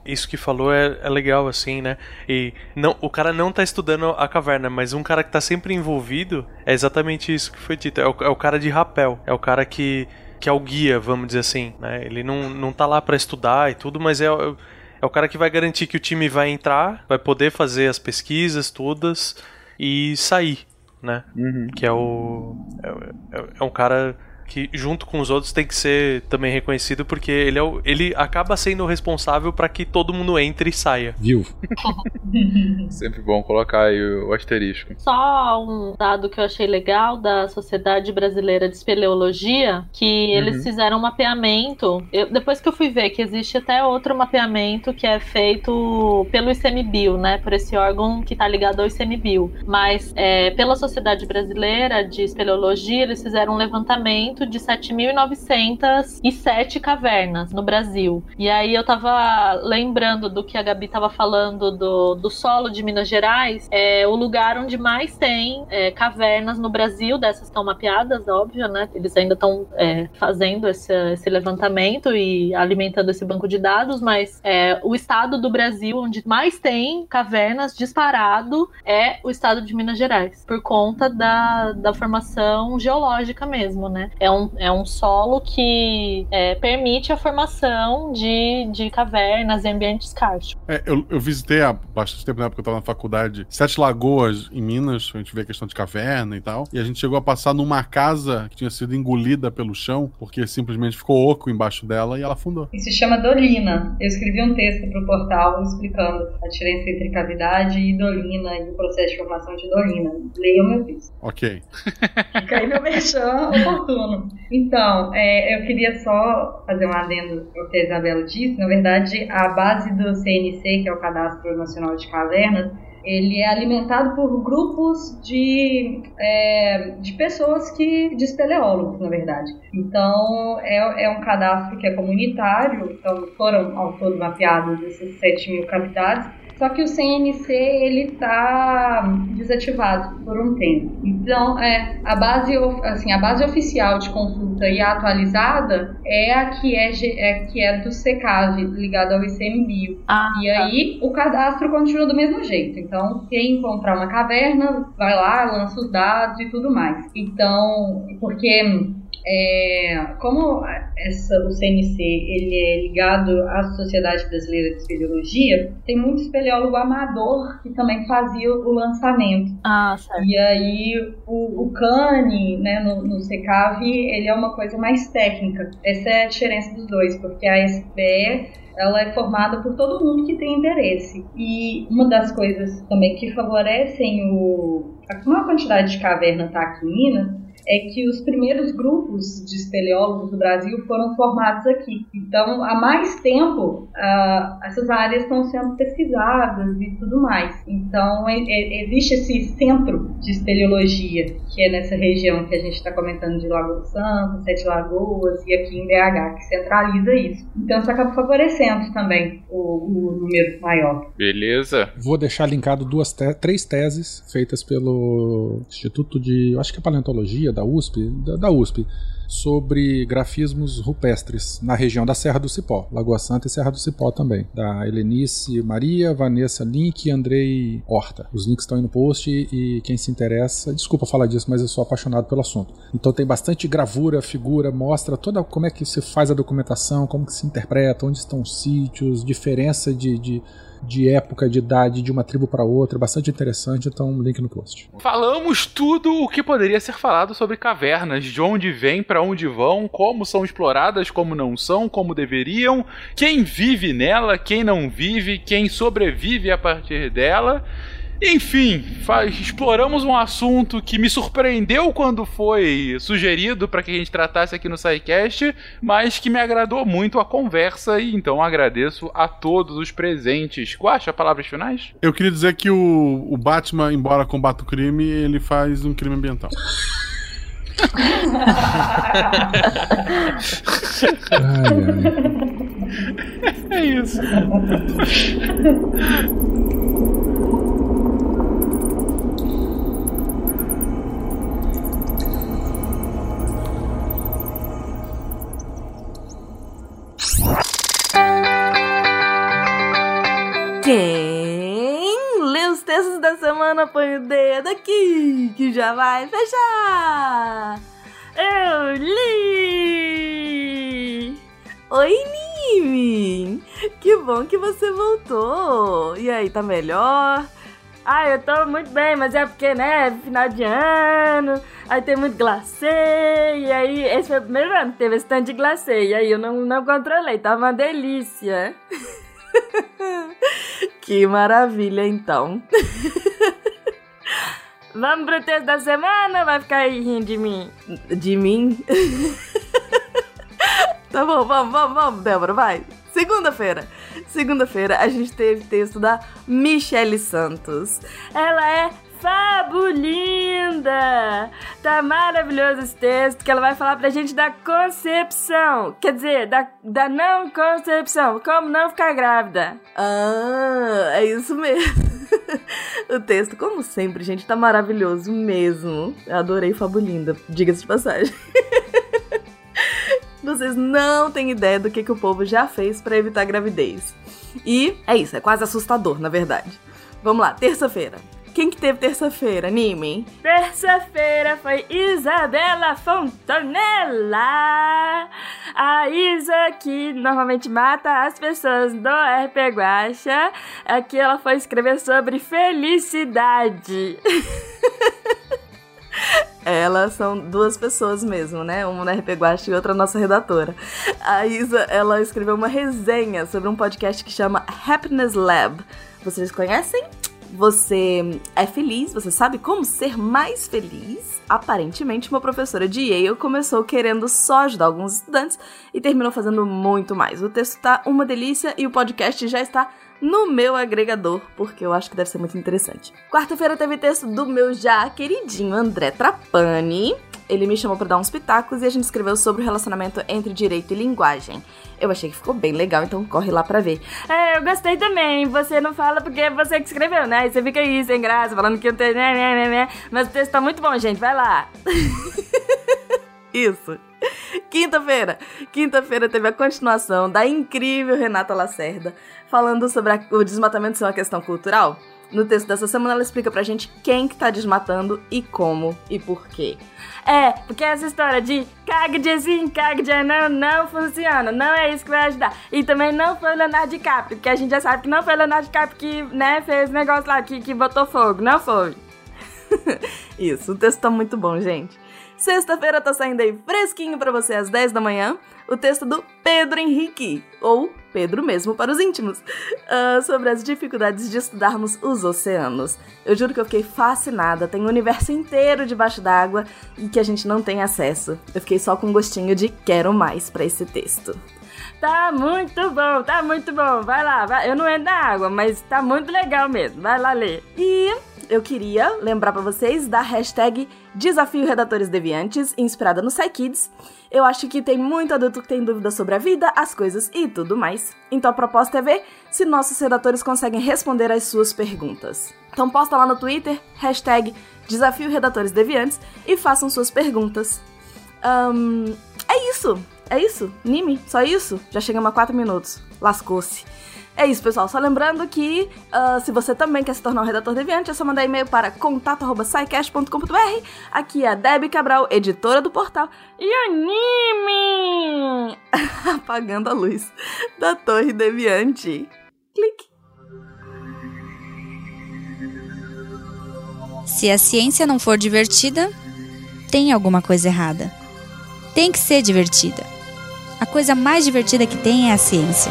Isso que falou é, é legal, assim, né? E não, o cara não tá estudando a caverna, mas um cara que tá sempre envolvido é exatamente isso que foi dito. É o, é o cara de rapel. É o cara que, que é o guia, vamos dizer assim, né? Ele não, não tá lá pra estudar e tudo, mas é, o- é o cara que vai garantir que o time vai entrar, vai poder fazer as pesquisas todas e sair, né? Uhum. Que é o. É, é- é um cara que, junto com os outros, tem que ser também reconhecido porque ele, é o, ele acaba sendo o responsável para que todo mundo entre e saia. Viu? Sempre bom colocar aí o, o asterisco. Só um dado que eu achei legal da Sociedade Brasileira de Espeleologia, que eles fizeram um mapeamento. Eu- depois que eu fui ver que existe até outro mapeamento que é feito pelo ICMBio, né? Por esse órgão que tá ligado ao ICMBio. Mas é, pela Sociedade Brasileira de Espeleologia, eles fizeram um levantamento de 7.907 cavernas no Brasil. E aí eu tava lembrando do que a Gabi tava falando do, do solo de Minas Gerais, é o lugar onde mais tem é, cavernas no Brasil, dessas estão mapeadas, óbvio, né? Eles ainda estão fazendo esse, esse levantamento e alimentando esse banco de dados, mas é, o estado do Brasil onde mais tem cavernas disparado é o estado de Minas Gerais, por conta da, da formação geológica mesmo, né? É um, é um solo que é, permite a formação de, de cavernas e ambientes cársticos. É, eu, eu visitei há bastante tempo, na época que eu tava na faculdade, Sete Lagoas, em Minas, a gente vê a questão de caverna e tal. E a gente chegou a passar numa casa que tinha sido engolida pelo chão, porque simplesmente ficou oco embaixo dela e ela afundou. Isso se chama dolina. Eu escrevi um texto para o portal explicando a diferença entre cavidade e dolina e o processo de formação de dolina. Leiam meu texto. Ok. Fica aí meu merchan oportuno. Então, é, eu queria só fazer um adendo ao que a Isabela disse. Na verdade, a base do CNC, que é o Cadastro Nacional de Cavernas, ele é alimentado por grupos de, é, de pessoas que. de espeleólogos, na verdade. Então, é, é um cadastro que é comunitário, então foram ao todo mapeados esses 7 mil cavidades. Só que o CNC ele está desativado por um tempo. Então, é, a base assim, a base oficial de consulta e atualizada é a que é, é, que é do SECAV, ligado ao ICMBio. Ah, E aí o cadastro continua do mesmo jeito. Então, quem encontrar uma caverna, vai lá, lança os dados e tudo mais. Então, porque é, como essa, o CNC ele é ligado à Sociedade Brasileira de Espeleologia, tem muito espeleólogo amador que também fazia o lançamento. Ah, certo. E aí o, o CANI, né, no, no CECAV, ele é uma coisa mais técnica. Essa é a diferença dos dois, porque a SBE ela é formada por todo mundo que tem interesse. E uma das coisas também que favorecem o, a maior quantidade de caverna tá aqui em Minas é que os primeiros grupos de espeleólogos do Brasil foram formados aqui. Então, há mais tempo, uh, essas áreas estão sendo pesquisadas e tudo mais. Então, é, é, existe esse centro de espeleologia, que é nessa região que a gente está comentando de Lagoa Santa, Sete Lagoas e aqui em BH, que centraliza isso. Então, isso acaba favorecendo também o, o número maior. Beleza. Vou deixar linkado duas te três teses feitas pelo Instituto de, eu acho que é Paleontologia da USP, da, da USP, sobre grafismos rupestres na região da Serra do Cipó, Lagoa Santa e Serra do Cipó também, da Helenice Maria, Vanessa Link e Andrei Horta. Os links estão aí no post e quem se interessa, desculpa falar disso, mas eu sou apaixonado pelo assunto. Então tem bastante gravura, figura, mostra toda como é que se faz a documentação, como que se interpreta, onde estão os sítios, diferença de, de de época, de idade de uma tribo para outra, bastante interessante, então link no post. Falamos tudo o que poderia ser falado sobre cavernas, de onde vêm, para onde vão, como são exploradas, como não são, como deveriam, quem vive nela, quem não vive, quem sobrevive a partir dela. Enfim, faz, exploramos um assunto que me surpreendeu quando foi sugerido para que a gente tratasse aqui no SciCast, mas que me agradou muito a conversa e então agradeço a todos os presentes. Guacha, palavras finais? Eu queria dizer que o, o Batman, embora combata o crime, ele faz um crime ambiental. ai, ai. É isso. Quem lê os textos da semana põe o dedo aqui, que já vai fechar. Eu li! Oi, Nimi! Que bom que você voltou! E aí, tá melhor? Ah, eu tô muito bem, mas é porque, né, final de ano, aí tem muito glacê, e aí esse foi o primeiro ano que teve esse tanto de glacê, e aí eu não, não controlei, tava uma delícia. que maravilha, então. Vamos pro texto da semana? Vai ficar aí rindo de mim? De mim? tá bom, vamos, vamos, vamos, Débora, vai. Segunda-feira. Segunda-feira a gente teve texto da Michele Santos. Ela é fabulinda! Tá maravilhoso esse texto que ela vai falar pra gente da concepção. Quer dizer, da, da não concepção. Como não ficar grávida. Ah, é isso mesmo. o texto, como sempre, gente, tá maravilhoso mesmo. Eu adorei Fabulinda, diga-se de passagem. Vocês não têm ideia do que, que o povo já fez para evitar gravidez. E é isso, é quase assustador, na verdade. Vamos lá, terça-feira. Quem que teve terça-feira, Anime? Terça-feira foi Isabela Fontanella. A Isa que normalmente mata as pessoas do RP Guacha. Aqui ela foi escrever sobre felicidade. Elas são duas pessoas mesmo, né? Uma na RP Guacha e outra nossa redatora. A Isa, ela escreveu uma resenha sobre um podcast que chama Happiness Lab. Vocês conhecem? Você é feliz, você sabe como ser mais feliz? Aparentemente, uma professora de Yale começou querendo só ajudar alguns estudantes e terminou fazendo muito mais. O texto tá uma delícia e o podcast já está no meu agregador, porque eu acho que deve ser muito interessante. Quarta-feira teve texto do meu já queridinho André Trapani. Ele me chamou para dar uns pitacos e a gente escreveu sobre o relacionamento entre direito e linguagem. Eu achei que ficou bem legal, então corre lá pra ver. É, eu gostei também. Você não fala porque é você que escreveu, né? Aí você fica aí sem graça, falando que eu tenho. Né, né, né, Mas o texto tá muito bom, gente. Vai lá. Isso. Quinta-feira. Quinta-feira teve a continuação da incrível Renata Lacerda falando sobre a, o desmatamento ser uma questão cultural. No texto dessa semana ela explica pra gente quem que tá desmatando e como e por quê. É, porque essa história de cague de sim, cague de não, não funciona. Não é isso que vai ajudar. E também não foi o Leonardo DiCaprio, porque a gente já sabe que não foi o Leonardo DiCaprio que, né, fez negócio lá, que, que botou fogo. Não foi. isso, o texto tá muito bom, gente. Sexta-feira tá saindo aí fresquinho para você às 10 da manhã, o texto do Pedro Henrique, ou Pedro mesmo para os íntimos, uh, sobre as dificuldades de estudarmos os oceanos. Eu juro que eu fiquei fascinada, tem um universo inteiro debaixo d'água e que a gente não tem acesso. Eu fiquei só com um gostinho de quero mais para esse texto. Tá muito bom, tá muito bom. Vai lá, vai. eu não entro na água, mas tá muito legal mesmo. Vai lá ler. E eu queria lembrar para vocês da hashtag Desafio Redatores Deviantes, inspirada no PsyKids. Eu acho que tem muito adulto que tem dúvidas sobre a vida, as coisas e tudo mais. Então a proposta é ver se nossos redatores conseguem responder às suas perguntas. Então posta lá no Twitter, hashtag Desafio Redatores Deviantes e façam suas perguntas. Um, é isso! É isso? Nime? Só isso? Já chegamos a 4 minutos. Lascou-se. É isso, pessoal. Só lembrando que uh, se você também quer se tornar um redator deviante, é só mandar e-mail para contato.sicast.com.br. Aqui é a Debbie Cabral, editora do portal. E anime! Apagando a luz da Torre Deviante. Clique. Se a ciência não for divertida, tem alguma coisa errada. Tem que ser divertida. A coisa mais divertida que tem é a ciência.